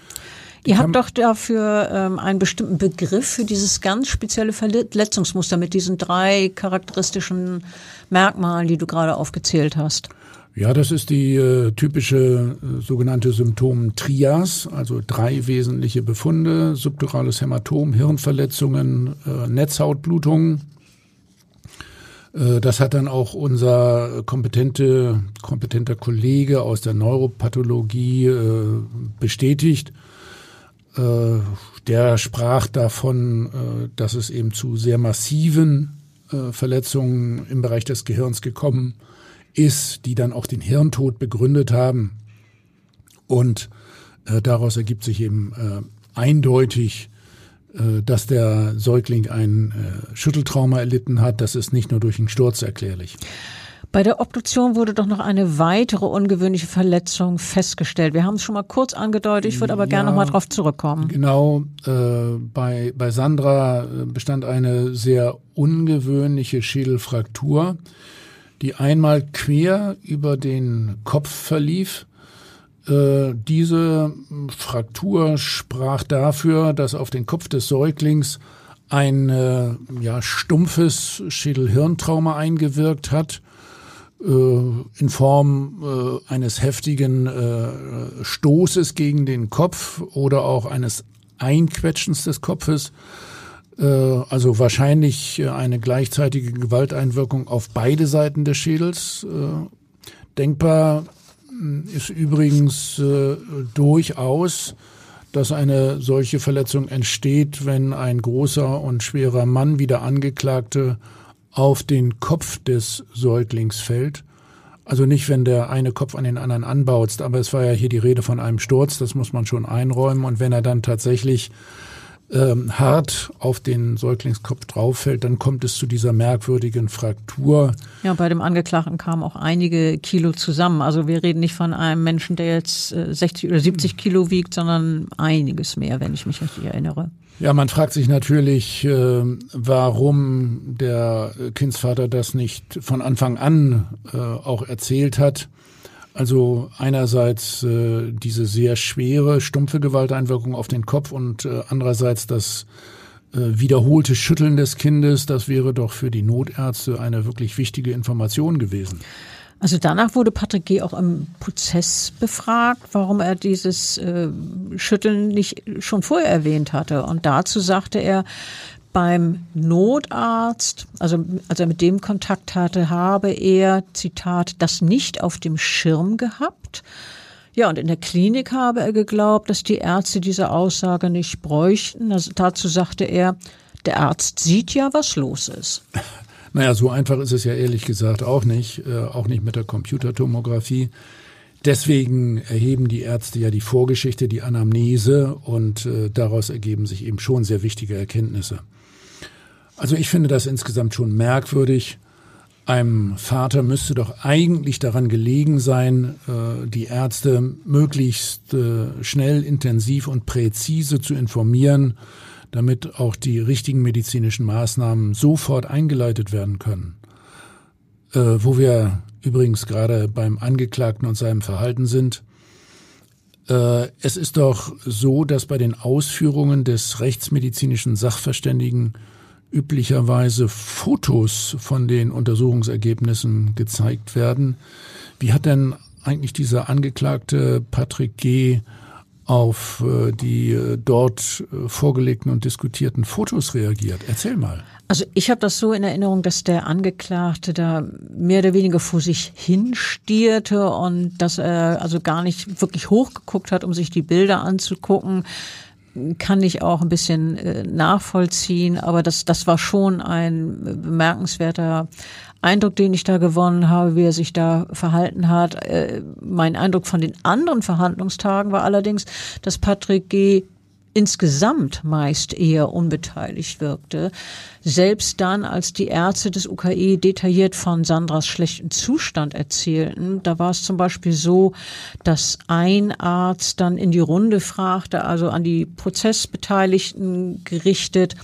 Ihr habt doch dafür ähm, einen bestimmten Begriff für dieses ganz spezielle Verletzungsmuster mit diesen drei charakteristischen Merkmalen, die du gerade aufgezählt hast. Ja, das ist die äh, typische äh, sogenannte Symptom-Trias, also drei wesentliche Befunde, subdurales Hämatom, Hirnverletzungen, äh, Netzhautblutungen das hat dann auch unser kompetente, kompetenter Kollege aus der Neuropathologie äh, bestätigt. Äh, der sprach davon, dass es eben zu sehr massiven Verletzungen im Bereich des Gehirns gekommen ist, die dann auch den Hirntod begründet haben. Und daraus ergibt sich eben eindeutig äh, dass der Säugling ein äh, Schütteltrauma erlitten hat, das ist nicht nur durch einen Sturz erklärlich. Bei der Obduktion wurde doch noch eine weitere ungewöhnliche Verletzung festgestellt. Wir haben es schon mal kurz angedeutet, ich würde aber ja, gerne noch mal darauf zurückkommen. Genau, äh, bei, bei Sandra äh, bestand eine sehr ungewöhnliche Schädelfraktur, die einmal quer über den Kopf verlief äh, diese Fraktur sprach dafür, dass auf den Kopf des Säuglings ein äh, ja, stumpfes Schädelhirntrauma eingewirkt hat, äh, in Form äh, eines heftigen äh, Stoßes gegen den Kopf oder auch eines Einquetschens des Kopfes. Äh, also wahrscheinlich eine gleichzeitige Gewalteinwirkung auf beide Seiten des Schädels. Denkbar ist übrigens äh, durchaus, dass eine solche Verletzung entsteht, wenn ein großer und schwerer Mann wie der Angeklagte auf den Kopf des Säuglings fällt. Also nicht, wenn der eine Kopf an den anderen anbaut, aber es war ja hier die Rede von einem Sturz, das muss man schon einräumen. Und wenn er dann tatsächlich ähm, hart auf den Säuglingskopf drauf fällt, dann kommt es zu dieser merkwürdigen Fraktur. Ja, bei dem Angeklagten kamen auch einige Kilo zusammen. Also wir reden nicht von einem Menschen, der jetzt 60 äh, oder 70 Kilo wiegt, sondern einiges mehr, wenn ich mich richtig erinnere. Ja, man fragt sich natürlich, äh, warum der Kindsvater das nicht von Anfang an äh, auch erzählt hat. Also einerseits äh, diese sehr schwere, stumpfe Gewalteinwirkung auf den Kopf und äh, andererseits das äh, wiederholte Schütteln des Kindes, das wäre doch für die Notärzte eine wirklich wichtige Information gewesen. Also danach wurde Patrick G. auch im Prozess befragt, warum er dieses äh, Schütteln nicht schon vorher erwähnt hatte. Und dazu sagte er, beim Notarzt, also als er mit dem Kontakt hatte, habe er, Zitat, das nicht auf dem Schirm gehabt. Ja, und in der Klinik habe er geglaubt, dass die Ärzte diese Aussage nicht bräuchten. Also dazu sagte er, der Arzt sieht ja, was los ist. Naja, so einfach ist es ja ehrlich gesagt auch nicht, äh, auch nicht mit der Computertomographie. Deswegen erheben die Ärzte ja die Vorgeschichte, die Anamnese und äh, daraus ergeben sich eben schon sehr wichtige Erkenntnisse. Also ich finde das insgesamt schon merkwürdig. Einem Vater müsste doch eigentlich daran gelegen sein, äh, die Ärzte möglichst äh, schnell, intensiv und präzise zu informieren, damit auch die richtigen medizinischen Maßnahmen sofort eingeleitet werden können. Äh, wo wir übrigens gerade beim Angeklagten und seinem Verhalten sind. Es ist doch so, dass bei den Ausführungen des rechtsmedizinischen Sachverständigen üblicherweise Fotos von den Untersuchungsergebnissen gezeigt werden. Wie hat denn eigentlich dieser Angeklagte Patrick G. auf äh, die äh, dort äh, vorgelegten und diskutierten Fotos reagiert? Erzähl mal. Also ich habe das so in Erinnerung, dass der Angeklagte da mehr oder weniger vor sich hinstierte und dass er also gar nicht wirklich hochgeguckt hat, um sich die Bilder anzugucken kann ich auch ein bisschen äh, nachvollziehen, aber das, das war schon ein bemerkenswerter Eindruck, den ich da gewonnen habe, wie er sich da verhalten hat. Äh, mein Eindruck von den anderen Verhandlungstagen war allerdings, dass Patrick G insgesamt meist eher unbeteiligt wirkte. Selbst dann, als die Ärzte des UKE detailliert von Sandras schlechten Zustand erzählten, da war es zum Beispiel so, dass ein Arzt dann in die Runde fragte, also an die Prozessbeteiligten gerichtet,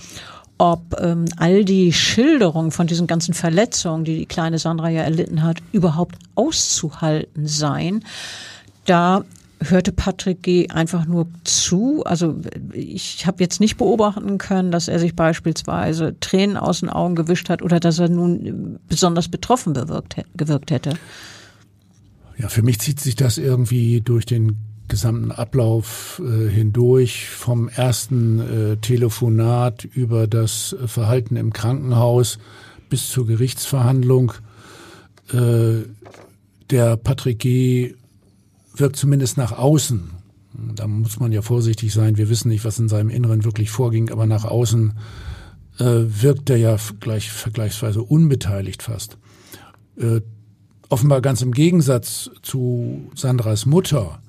ob ähm, all die Schilderungen von diesen ganzen Verletzungen, die die kleine Sandra ja erlitten hat, überhaupt auszuhalten seien. Da hörte Patrick G. einfach nur zu. Also ich habe jetzt nicht beobachten können, dass er sich beispielsweise Tränen aus den Augen gewischt hat oder dass er nun besonders betroffen bewirkt, gewirkt hätte. Ja, für mich zieht sich das irgendwie durch den gesamten Ablauf äh, hindurch, vom ersten äh, Telefonat über das Verhalten im Krankenhaus bis zur Gerichtsverhandlung. Äh, der Patrick G. wirkt zumindest nach außen. Da muss man ja vorsichtig sein. Wir wissen nicht, was in seinem Inneren wirklich vorging, aber nach außen äh, wirkt er ja gleich vergleichsweise unbeteiligt fast. Äh, offenbar ganz im Gegensatz zu Sandras Mutter.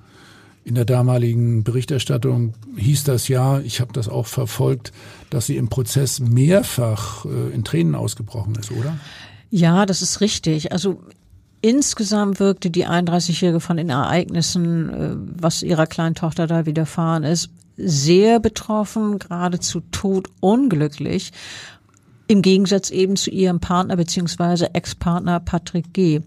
In der damaligen Berichterstattung hieß das ja, ich habe das auch verfolgt, dass sie im Prozess mehrfach äh, in Tränen ausgebrochen ist, oder? Ja, das ist richtig. Also insgesamt wirkte die 31-Jährige von den Ereignissen, äh, was ihrer kleinen Tochter da widerfahren ist, sehr betroffen, geradezu tot unglücklich. Im Gegensatz eben zu ihrem Partner beziehungsweise Ex-Partner Patrick G.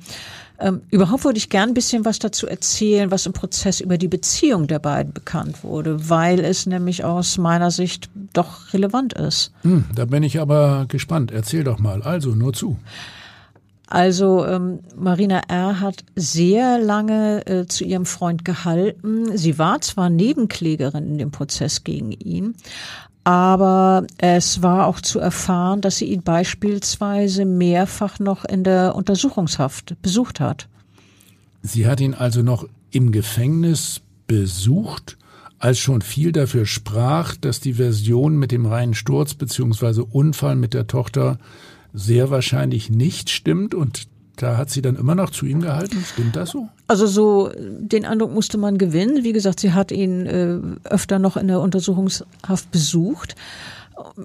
Ähm, überhaupt würde ich gern ein bisschen was dazu erzählen, was im Prozess über die Beziehung der beiden bekannt wurde, weil es nämlich aus meiner Sicht doch relevant ist. Hm, da bin ich aber gespannt. Erzähl doch mal. Also nur zu. Also ähm, Marina R. hat sehr lange äh, zu ihrem Freund gehalten. Sie war zwar Nebenklägerin in dem Prozess gegen ihn, aber es war auch zu erfahren, dass sie ihn beispielsweise mehrfach noch in der Untersuchungshaft besucht hat. Sie hat ihn also noch im Gefängnis besucht, als schon viel dafür sprach, dass die Version mit dem reinen Sturz bzw. Unfall mit der Tochter sehr wahrscheinlich nicht stimmt und da hat sie dann immer noch zu ihm gehalten. Stimmt das so? Also so den Eindruck musste man gewinnen. Wie gesagt, sie hat ihn äh, öfter noch in der Untersuchungshaft besucht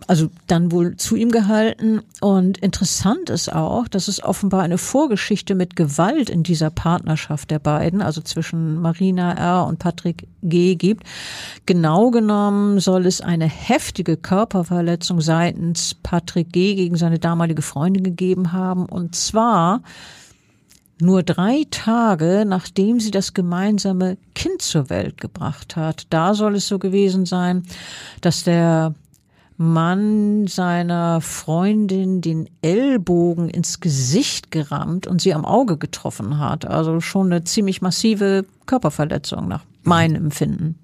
also dann wohl zu ihm gehalten. Und interessant ist auch, dass es offenbar eine Vorgeschichte mit Gewalt in dieser Partnerschaft der beiden, also zwischen Marina R. und Patrick G. gibt. Genau genommen soll es eine heftige Körperverletzung seitens Patrick G. gegen seine damalige Freundin gegeben haben. Und zwar nur drei Tage, nachdem sie das gemeinsame Kind zur Welt gebracht hat. Da soll es so gewesen sein, dass der Mann seiner Freundin den Ellbogen ins Gesicht gerammt und sie am Auge getroffen hat. Also schon eine ziemlich massive Körperverletzung nach meinem Empfinden.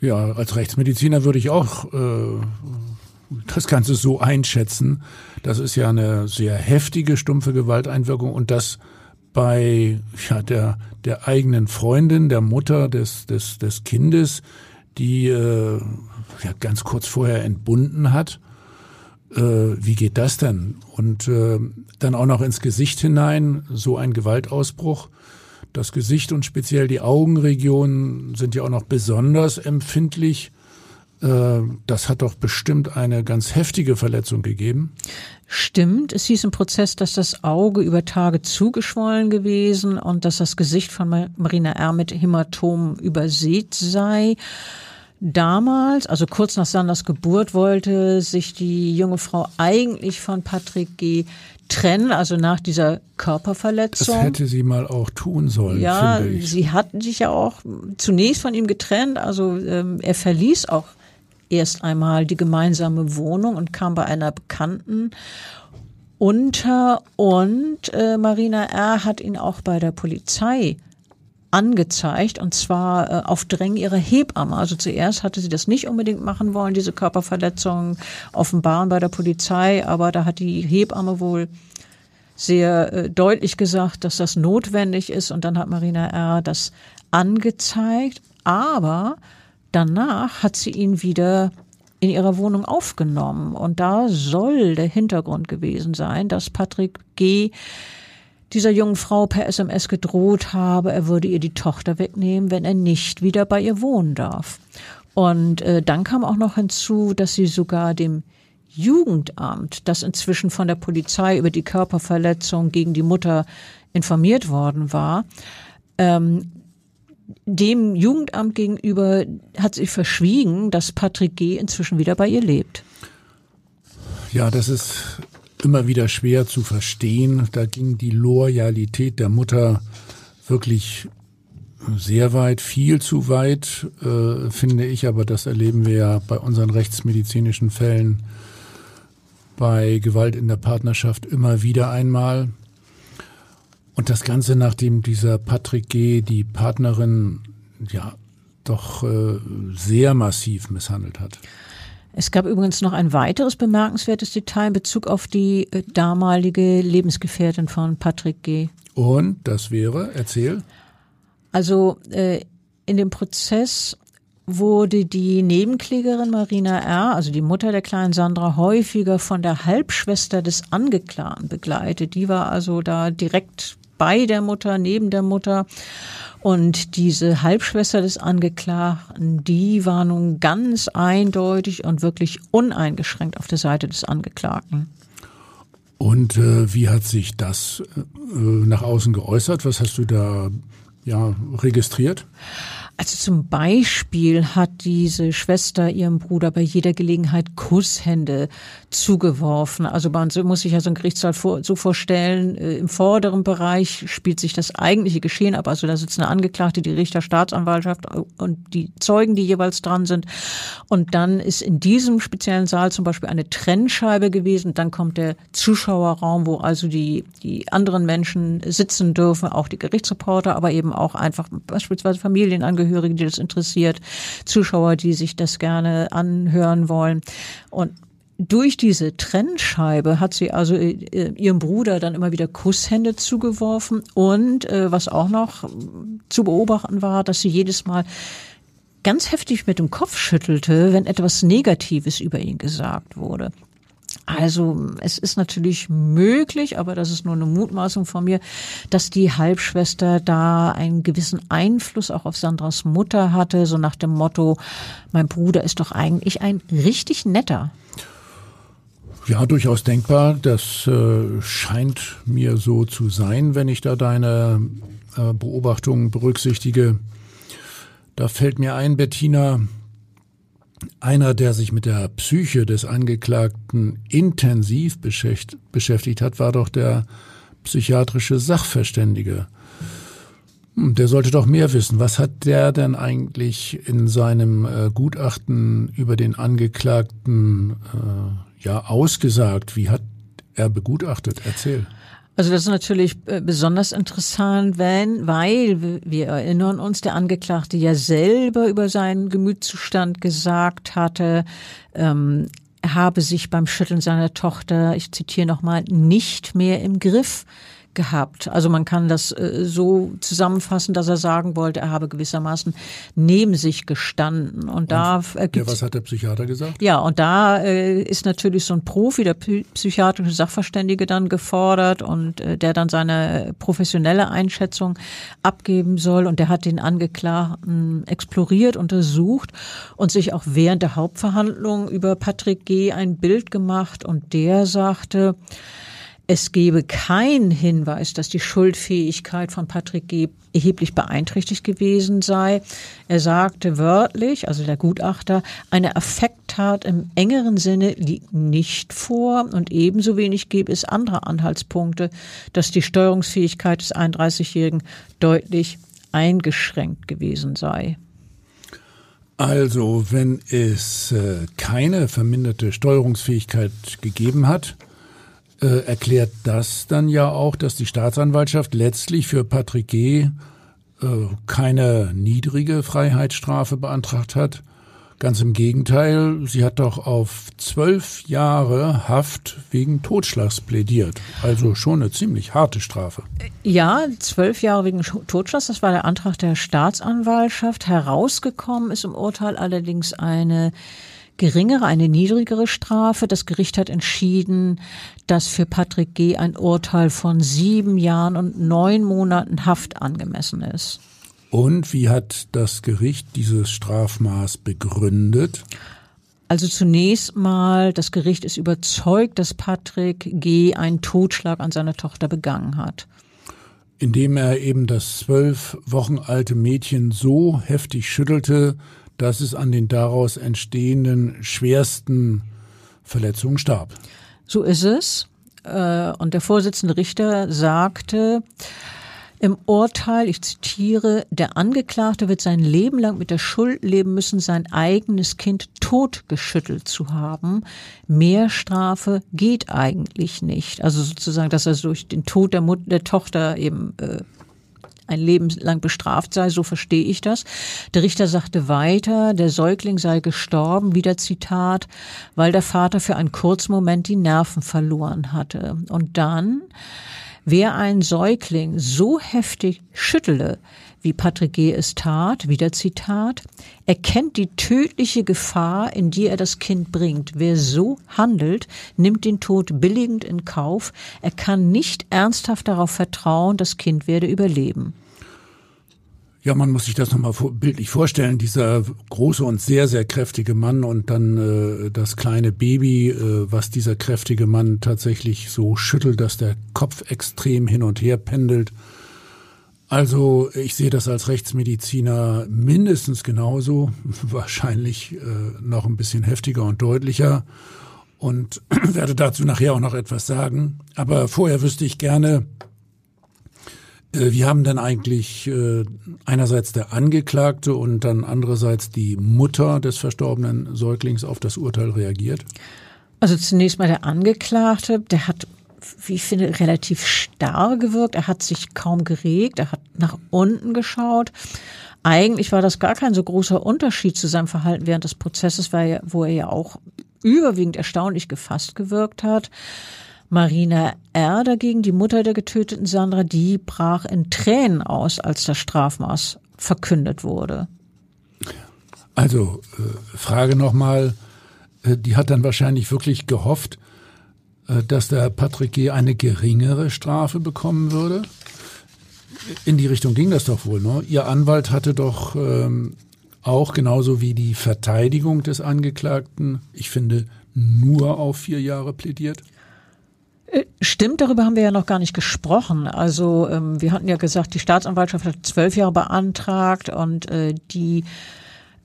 Ja, als Rechtsmediziner würde ich auch äh, das Ganze so einschätzen. Das ist ja eine sehr heftige, stumpfe Gewalteinwirkung und das bei ja, der, der eigenen Freundin, der Mutter des, des, des Kindes, die äh, ja, ganz kurz vorher entbunden hat. Äh, wie geht das denn? Und äh, dann auch noch ins Gesicht hinein, so ein Gewaltausbruch. Das Gesicht und speziell die Augenregionen sind ja auch noch besonders empfindlich. Äh, das hat doch bestimmt eine ganz heftige Verletzung gegeben. Stimmt. Es hieß im Prozess, dass das Auge über Tage zugeschwollen gewesen und dass das Gesicht von Marina R. mit Hämatomen übersät sei. Damals, also kurz nach Sanders Geburt, wollte sich die junge Frau eigentlich von Patrick G. trennen, also nach dieser Körperverletzung. Das hätte sie mal auch tun sollen. Ja, sie hatten sich ja auch zunächst von ihm getrennt. Also ähm, er verließ auch erst einmal die gemeinsame Wohnung und kam bei einer Bekannten unter und äh, Marina R. hat ihn auch bei der Polizei angezeigt und zwar äh, auf Drängen ihrer Hebamme. Also zuerst hatte sie das nicht unbedingt machen wollen, diese Körperverletzung offenbaren bei der Polizei, aber da hat die Hebamme wohl sehr äh, deutlich gesagt, dass das notwendig ist und dann hat Marina R. das angezeigt, aber danach hat sie ihn wieder in ihrer Wohnung aufgenommen und da soll der Hintergrund gewesen sein, dass Patrick G dieser jungen Frau per SMS gedroht habe, er würde ihr die Tochter wegnehmen, wenn er nicht wieder bei ihr wohnen darf. Und äh, dann kam auch noch hinzu, dass sie sogar dem Jugendamt, das inzwischen von der Polizei über die Körperverletzung gegen die Mutter informiert worden war, ähm, dem Jugendamt gegenüber hat sie verschwiegen, dass Patrick G. inzwischen wieder bei ihr lebt. Ja, das ist immer wieder schwer zu verstehen. Da ging die Loyalität der Mutter wirklich sehr weit, viel zu weit, äh, finde ich, aber das erleben wir ja bei unseren rechtsmedizinischen Fällen bei Gewalt in der Partnerschaft immer wieder einmal. Und das Ganze, nachdem dieser Patrick G. die Partnerin ja doch äh, sehr massiv misshandelt hat. Es gab übrigens noch ein weiteres bemerkenswertes Detail in Bezug auf die äh, damalige Lebensgefährtin von Patrick G. Und das wäre, erzähl. Also äh, in dem Prozess wurde die Nebenklägerin Marina R., also die Mutter der kleinen Sandra, häufiger von der Halbschwester des Angeklagten begleitet. Die war also da direkt bei der Mutter, neben der Mutter. Und diese Halbschwester des Angeklagten, die war nun ganz eindeutig und wirklich uneingeschränkt auf der Seite des Angeklagten. Und äh, wie hat sich das äh, nach außen geäußert? Was hast du da ja registriert? Also zum Beispiel hat diese Schwester ihrem Bruder bei jeder Gelegenheit Kusshände zugeworfen. Also man muss sich ja so ein Gerichtssaal vor, so vorstellen, äh, im vorderen Bereich spielt sich das eigentliche Geschehen ab. Also da sitzt eine Angeklagte, die Richter, Staatsanwaltschaft und die Zeugen, die jeweils dran sind. Und dann ist in diesem speziellen Saal zum Beispiel eine Trennscheibe gewesen. Dann kommt der Zuschauerraum, wo also die, die anderen Menschen sitzen dürfen, auch die Gerichtsreporter, aber eben auch einfach beispielsweise Familienangehörige Angehörige, die das interessiert, Zuschauer, die sich das gerne anhören wollen. Und durch diese Trennscheibe hat sie also äh, ihrem Bruder dann immer wieder Kusshände zugeworfen und äh, was auch noch zu beobachten war, dass sie jedes Mal ganz heftig mit dem Kopf schüttelte, wenn etwas Negatives über ihn gesagt wurde. Also es ist natürlich möglich, aber das ist nur eine Mutmaßung von mir, dass die Halbschwester da einen gewissen Einfluss auch auf Sandras Mutter hatte, so nach dem Motto, mein Bruder ist doch eigentlich ein richtig netter. Ja, durchaus denkbar. Das äh, scheint mir so zu sein, wenn ich da deine äh, Beobachtungen berücksichtige. Da fällt mir ein, Bettina, einer, der sich mit der Psyche des Angeklagten intensiv beschäftigt hat, war doch der psychiatrische Sachverständige. Hm, der sollte doch mehr wissen. Was hat der denn eigentlich in seinem äh, Gutachten über den Angeklagten äh, ja ausgesagt? Wie hat er begutachtet? Erzähl. Also das ist natürlich äh, besonders interessant, wenn, weil wir erinnern uns, der Angeklagte ja selber über seinen Gemütszustand gesagt hatte, ähm, habe sich beim Schütteln seiner Tochter, ich zitiere nochmal, nicht mehr im Griff gehabt. Also man kann das äh, so zusammenfassen, dass er sagen wollte, er habe gewissermaßen neben sich gestanden. Und, und da äh, ja, was hat der Psychiater gesagt? Ja, und da äh, ist natürlich so ein Profi, der psychiatrische Sachverständige dann gefordert und äh, der dann seine professionelle Einschätzung abgeben soll. Und der hat den Angeklagten exploriert, untersucht und sich auch während der Hauptverhandlung über Patrick G. ein Bild gemacht. Und der sagte, es gebe keinen Hinweis, dass die Schuldfähigkeit von Patrick G. erheblich beeinträchtigt gewesen sei. Er sagte wörtlich, also der Gutachter, eine Affekttat im engeren Sinne liegt nicht vor und ebenso wenig gäbe es andere Anhaltspunkte, dass die Steuerungsfähigkeit des 31-Jährigen deutlich eingeschränkt gewesen sei. Also, wenn es äh, keine verminderte Steuerungsfähigkeit gegeben hat, äh, erklärt das dann ja auch, dass die Staatsanwaltschaft letztlich für Patrick G. Äh, keine niedrige Freiheitsstrafe beantragt hat. Ganz im Gegenteil, sie hat doch auf zwölf Jahre Haft wegen Totschlags plädiert. Also schon eine ziemlich harte Strafe. Ja, zwölf Jahre wegen Totschlags, das war der Antrag der Staatsanwaltschaft. Herausgekommen ist im Urteil allerdings eine geringere, eine niedrigere Strafe. Das Gericht hat entschieden, dass für Patrick G. ein Urteil von sieben Jahren und neun Monaten Haft angemessen ist. Und wie hat das Gericht dieses Strafmaß begründet? Also zunächst mal, das Gericht ist überzeugt, dass Patrick G. einen Totschlag an seiner Tochter begangen hat. Indem er eben das zwölf Wochen alte Mädchen so heftig schüttelte, dass es an den daraus entstehenden schwersten Verletzungen starb. So ist es. Äh, und der Vorsitzende Richter sagte, im Urteil, ich zitiere, der Angeklagte wird sein Leben lang mit der Schuld leben müssen, sein eigenes Kind totgeschüttelt zu haben. Mehr Strafe geht eigentlich nicht. Also sozusagen, dass er durch den Tod der, Mutter, der Tochter eben äh, ein Leben lang bestraft sei, so verstehe ich das. Der Richter sagte weiter, der Säugling sei gestorben, wieder Zitat, weil der Vater für einen kurzen Moment die Nerven verloren hatte. Und dann, wer einen Säugling so heftig schüttele, wie Patrick G. es tat, wieder Zitat, erkennt die tödliche Gefahr, in die er das Kind bringt. Wer so handelt, nimmt den Tod billigend in Kauf. Er kann nicht ernsthaft darauf vertrauen, das Kind werde überleben. Ja, man muss sich das nochmal bildlich vorstellen. Dieser große und sehr, sehr kräftige Mann und dann äh, das kleine Baby, äh, was dieser kräftige Mann tatsächlich so schüttelt, dass der Kopf extrem hin und her pendelt. Also ich sehe das als Rechtsmediziner mindestens genauso, wahrscheinlich äh, noch ein bisschen heftiger und deutlicher und werde dazu nachher auch noch etwas sagen. Aber vorher wüsste ich gerne, äh, wie haben denn eigentlich äh, einerseits der Angeklagte und dann andererseits die Mutter des verstorbenen Säuglings auf das Urteil reagiert? Also zunächst mal der Angeklagte, der hat wie ich finde, relativ starr gewirkt. Er hat sich kaum geregt, er hat nach unten geschaut. Eigentlich war das gar kein so großer Unterschied zu seinem Verhalten während des Prozesses, weil wo er ja auch überwiegend erstaunlich gefasst gewirkt hat. Marina R. dagegen, die Mutter der getöteten Sandra, die brach in Tränen aus, als das Strafmaß verkündet wurde. Also, äh, Frage nochmal, äh, die hat dann wahrscheinlich wirklich gehofft, dass der Patrick G. eine geringere Strafe bekommen würde. In die Richtung ging das doch wohl. Ne? Ihr Anwalt hatte doch ähm, auch genauso wie die Verteidigung des Angeklagten, ich finde, nur auf vier Jahre plädiert. Äh, stimmt, darüber haben wir ja noch gar nicht gesprochen. Also ähm, wir hatten ja gesagt, die Staatsanwaltschaft hat zwölf Jahre beantragt und äh, die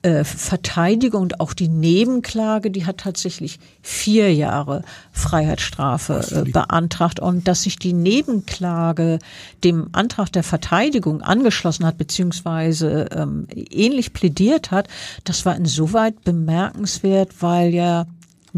äh, Verteidigung und auch die Nebenklage, die hat tatsächlich vier Jahre Freiheitsstrafe äh, beantragt. Und dass sich die Nebenklage dem Antrag der Verteidigung angeschlossen hat beziehungsweise ähm, ähnlich plädiert hat, das war insoweit bemerkenswert, weil ja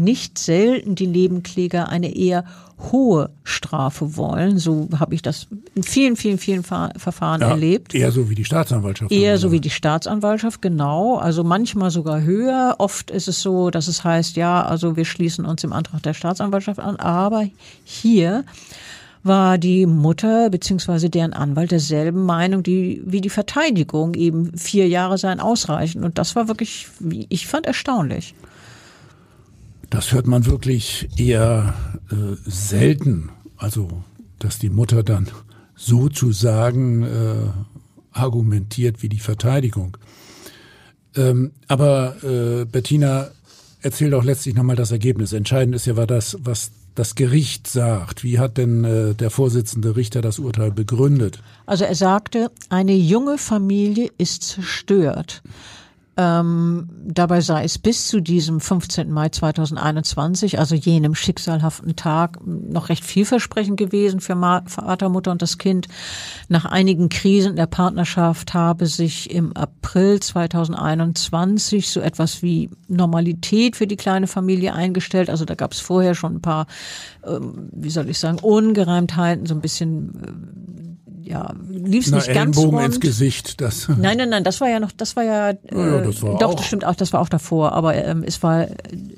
nicht selten die Nebenkläger eine eher hohe Strafe wollen. So habe ich das in vielen, vielen, vielen Verfahren ja, erlebt. Eher so wie die Staatsanwaltschaft. Eher so wie die Staatsanwaltschaft, genau. Also manchmal sogar höher. Oft ist es so, dass es heißt, ja, also wir schließen uns dem Antrag der Staatsanwaltschaft an. Aber hier war die Mutter beziehungsweise deren Anwalt derselben Meinung die, wie die Verteidigung. Eben vier Jahre seien ausreichend. Und das war wirklich, wie ich fand, erstaunlich. Das hört man wirklich eher äh, selten. Also, dass die Mutter dann sozusagen äh, argumentiert wie die Verteidigung. Ähm, aber äh, Bettina, erzähl doch letztlich nochmal das Ergebnis. Entscheidend ist ja war das, was das Gericht sagt. Wie hat denn äh, der Vorsitzende Richter das Urteil begründet? Also er sagte, eine junge Familie ist zerstört. Ähm, dabei sei es bis zu diesem 15. Mai 2021, also jenem schicksalhaften Tag, noch recht vielversprechend gewesen für Vater, Mutter und das Kind. Nach einigen Krisen der Partnerschaft habe sich im April 2021 so etwas wie Normalität für die kleine Familie eingestellt. Also da gab es vorher schon ein paar, ähm, wie soll ich sagen, Ungereimtheiten, so ein bisschen ja, lief es nicht ganz rund. ins Gesicht. Das nein, nein, nein, das war ja noch, das war ja, äh, ja das war doch, auch. das stimmt auch, das war auch davor. Aber ähm, es war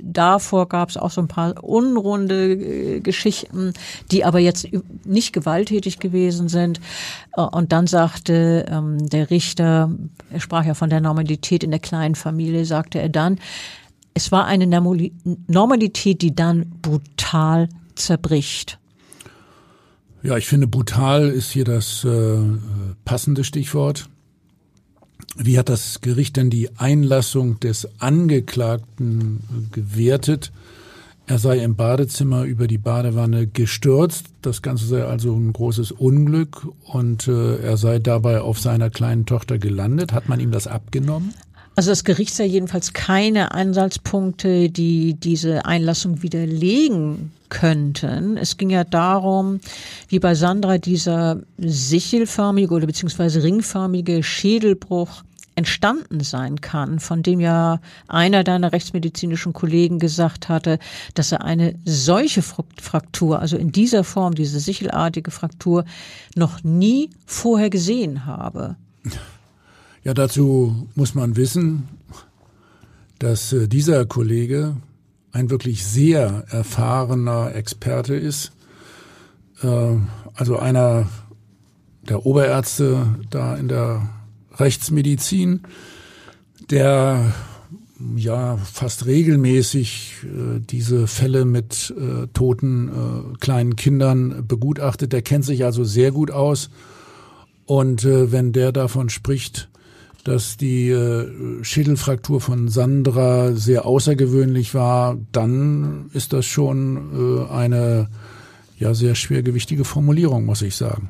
davor gab es auch so ein paar unrunde äh, Geschichten, die aber jetzt nicht gewalttätig gewesen sind. Äh, und dann sagte ähm, der Richter, er sprach ja von der Normalität in der kleinen Familie, sagte er dann, es war eine Normalität, die dann brutal zerbricht. Ja, ich finde, brutal ist hier das äh, passende Stichwort. Wie hat das Gericht denn die Einlassung des Angeklagten äh, gewertet? Er sei im Badezimmer über die Badewanne gestürzt. Das Ganze sei also ein großes Unglück und äh, er sei dabei auf seiner kleinen Tochter gelandet. Hat man ihm das abgenommen? Also das Gericht sah jedenfalls keine Ansatzpunkte, die diese Einlassung widerlegen könnten. Es ging ja darum, wie bei Sandra dieser sichelförmige oder beziehungsweise ringförmige Schädelbruch entstanden sein kann, von dem ja einer deiner rechtsmedizinischen Kollegen gesagt hatte, dass er eine solche Fraktur, also in dieser Form, diese sichelartige Fraktur, noch nie vorher gesehen habe. Ja, dazu muss man wissen, dass äh, dieser Kollege ein wirklich sehr erfahrener Experte ist, äh, also einer der Oberärzte da in der Rechtsmedizin, der ja fast regelmäßig äh, diese Fälle mit äh, toten äh, kleinen Kindern begutachtet. Der kennt sich also sehr gut aus. Und äh, wenn der davon spricht, dass die äh, Schädelfraktur von Sandra sehr außergewöhnlich war, dann ist das schon äh, eine ja sehr schwergewichtige Formulierung, muss ich sagen.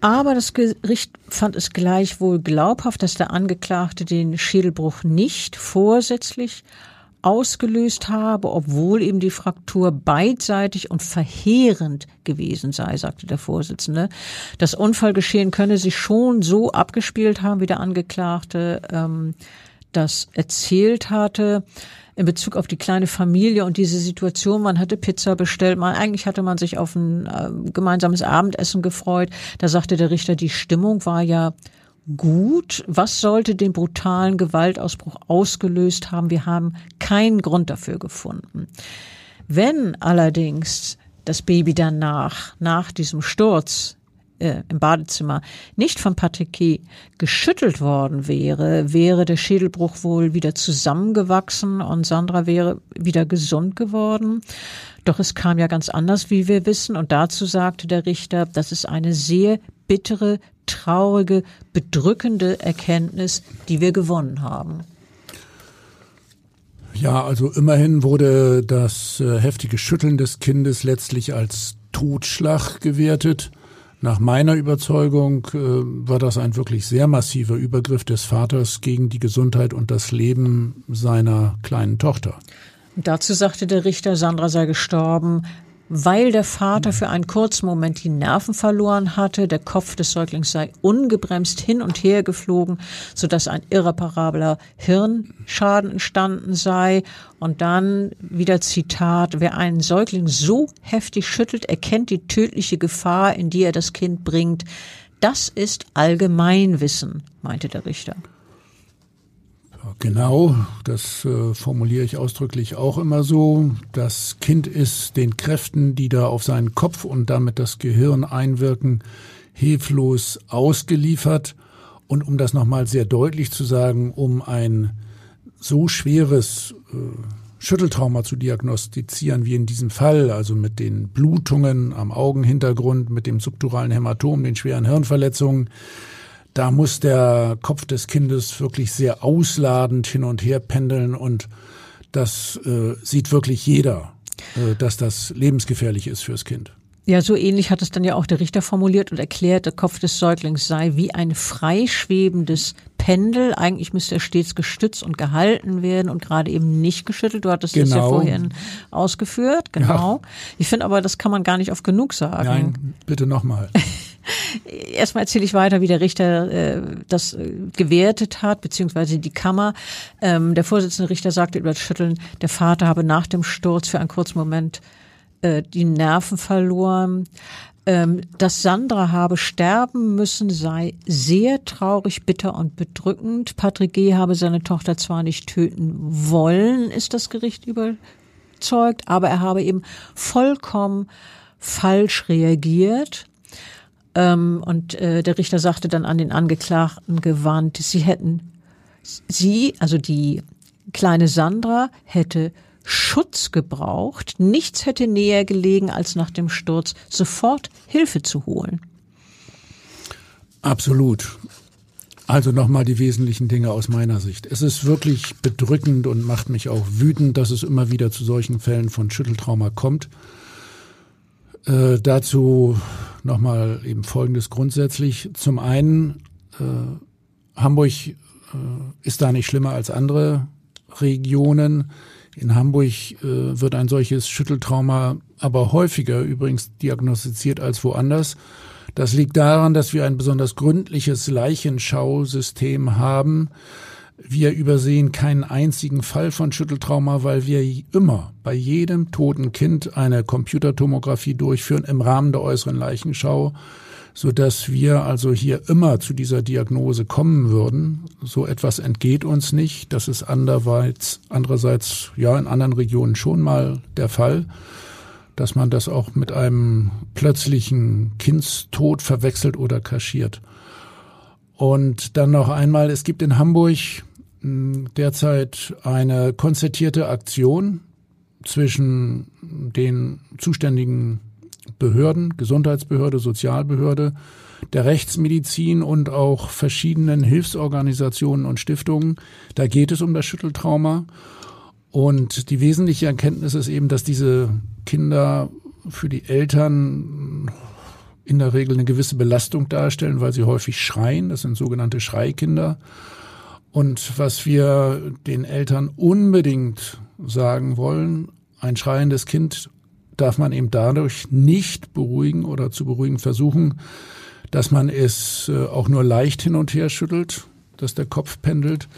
Aber das Gericht fand es gleichwohl glaubhaft, dass der Angeklagte den Schädelbruch nicht vorsätzlich ausgelöst habe, obwohl eben die Fraktur beidseitig und verheerend gewesen sei, sagte der Vorsitzende. Das Unfallgeschehen könne sich schon so abgespielt haben, wie der Angeklagte ähm, das erzählt hatte in Bezug auf die kleine Familie und diese Situation. Man hatte Pizza bestellt, man, eigentlich hatte man sich auf ein äh, gemeinsames Abendessen gefreut. Da sagte der Richter, die Stimmung war ja gut. Was sollte den brutalen Gewaltausbruch ausgelöst haben? Wir haben keinen Grund dafür gefunden. Wenn allerdings das Baby danach, nach diesem Sturz, äh, im Badezimmer nicht von Patrick geschüttelt worden wäre, wäre der Schädelbruch wohl wieder zusammengewachsen und Sandra wäre wieder gesund geworden. Doch es kam ja ganz anders, wie wir wissen. Und dazu sagte der Richter, das ist eine sehr bittere, traurige, bedrückende Erkenntnis, die wir gewonnen haben. Ja, also immerhin wurde das äh, heftige Schütteln des Kindes letztlich als Totschlag gewertet. Nach meiner Überzeugung äh, war das ein wirklich sehr massiver Übergriff des Vaters gegen die Gesundheit und das Leben seiner kleinen Tochter. Dazu sagte der Richter, Sandra sei gestorben, weil der Vater für einen kurzen Moment die Nerven verloren hatte. Der Kopf des Säuglings sei ungebremst hin und her geflogen, sodass ein irreparabler Hirnschaden entstanden sei. Und dann wieder Zitat, wer einen Säugling so heftig schüttelt, erkennt die tödliche Gefahr, in die er das Kind bringt. Das ist Allgemeinwissen, meinte der Richter. Genau, das äh, formuliere ich ausdrücklich auch immer so. Das Kind ist den Kräften, die da auf seinen Kopf und damit das Gehirn einwirken, hilflos ausgeliefert. Und um das nochmal sehr deutlich zu sagen, um ein so schweres äh, Schütteltrauma zu diagnostizieren wie in diesem Fall, also mit den Blutungen am Augenhintergrund, mit dem subduralen Hämatom, den schweren Hirnverletzungen, da muss der Kopf des Kindes wirklich sehr ausladend hin und her pendeln und das äh, sieht wirklich jeder, äh, dass das lebensgefährlich ist fürs Kind. Ja, so ähnlich hat es dann ja auch der Richter formuliert und erklärt, der Kopf des Säuglings sei wie ein freischwebendes Pendel. Eigentlich müsste er stets gestützt und gehalten werden und gerade eben nicht geschüttelt. Du hattest genau. das ja genau. vorhin ausgeführt. Genau. Ja. Ich finde aber, das kann man gar nicht oft genug sagen. Nein, bitte nochmal. Erstmal erzähle ich weiter, wie der Richter äh, das äh, gewertet hat, beziehungsweise die Kammer. Ähm, der Vorsitzende Richter sagte über das Schütteln, der Vater habe nach dem Sturz für einen kurzen Moment äh, die Nerven verloren. Ähm, dass Sandra habe sterben müssen, sei sehr traurig, bitter und bedrückend. Patrick G. habe seine Tochter zwar nicht töten wollen, ist das Gericht überzeugt, aber er habe eben vollkommen falsch reagiert. Ähm, und äh, der Richter sagte dann an den Angeklagten gewandt, sie hätten, sie, also die kleine Sandra, hätte Schutz gebraucht. Nichts hätte näher gelegen, als nach dem Sturz sofort Hilfe zu holen. Absolut. Also nochmal die wesentlichen Dinge aus meiner Sicht. Es ist wirklich bedrückend und macht mich auch wütend, dass es immer wieder zu solchen Fällen von Schütteltrauma kommt. Äh, dazu nochmal eben Folgendes grundsätzlich. Zum einen, äh, Hamburg äh, ist da nicht schlimmer als andere Regionen. In Hamburg äh, wird ein solches Schütteltrauma aber häufiger übrigens diagnostiziert als woanders. Das liegt daran, dass wir ein besonders gründliches Leichenschausystem haben. Wir übersehen keinen einzigen Fall von Schütteltrauma, weil wir immer bei jedem toten Kind eine Computertomographie durchführen im Rahmen der äußeren Leichenschau so dass wir also hier immer zu dieser Diagnose kommen würden. So etwas entgeht uns nicht. Das ist andererseits, andererseits ja in anderen Regionen schon mal der Fall, dass man das auch mit einem plötzlichen Kindstod verwechselt oder kaschiert. Und dann noch einmal, es gibt in Hamburg hm, derzeit eine konzertierte Aktion zwischen den zuständigen Behörden, Gesundheitsbehörde, Sozialbehörde, der Rechtsmedizin und auch verschiedenen Hilfsorganisationen und Stiftungen. Da geht es um das Schütteltrauma. Und die wesentliche Erkenntnis ist eben, dass diese Kinder für die Eltern in der Regel eine gewisse Belastung darstellen, weil sie häufig schreien. Das sind sogenannte Schreikinder. Und was wir den Eltern unbedingt sagen wollen, ein schreiendes Kind darf man eben dadurch nicht beruhigen oder zu beruhigen versuchen, dass man es äh, auch nur leicht hin und her schüttelt, dass der Kopf pendelt,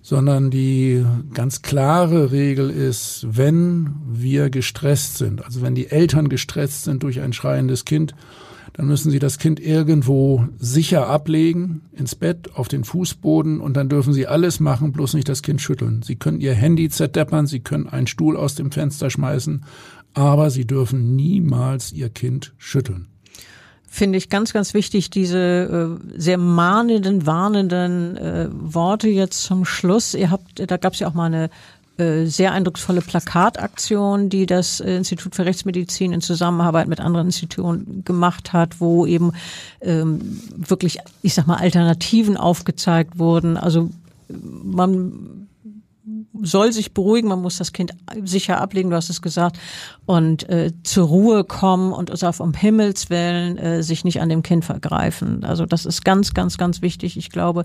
sondern die ganz klare Regel ist, wenn wir gestresst sind, also wenn die Eltern gestresst sind durch ein schreiendes Kind, dann müssen sie das Kind irgendwo sicher ablegen, ins Bett, auf den Fußboden und dann dürfen sie alles machen, bloß nicht das Kind schütteln. Sie können ihr Handy zerdeppern, sie können einen Stuhl aus dem Fenster schmeißen, aber sie dürfen niemals ihr Kind schütteln. Finde ich ganz, ganz wichtig, diese äh, sehr mahnenden, warnenden äh, Worte jetzt zum Schluss. Ihr habt, da gab es ja auch mal eine sehr eindrucksvolle Plakataktion, die das Institut für Rechtsmedizin in Zusammenarbeit mit anderen Institutionen gemacht hat, wo eben ähm, wirklich, ich sag mal, Alternativen aufgezeigt wurden. Also man soll sich beruhigen, man muss das Kind sicher ablegen, du hast es gesagt, und äh, zur Ruhe kommen und es auf um Himmels Willen äh, sich nicht an dem Kind vergreifen. Also das ist ganz, ganz, ganz wichtig. Ich glaube,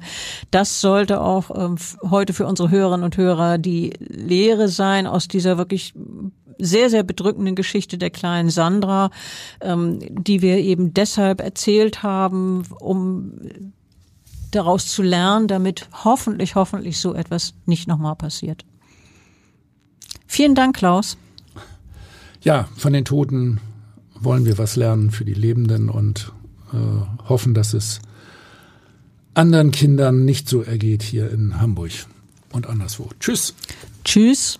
das sollte auch äh, heute für unsere Hörerinnen und Hörer die Lehre sein aus dieser wirklich sehr, sehr bedrückenden Geschichte der kleinen Sandra, ähm, die wir eben deshalb erzählt haben, um daraus zu lernen, damit hoffentlich, hoffentlich so etwas nicht nochmal passiert. Vielen Dank, Klaus. Ja, von den Toten wollen wir was lernen für die Lebenden und äh, hoffen, dass es anderen Kindern nicht so ergeht hier in Hamburg und anderswo. Tschüss. Tschüss.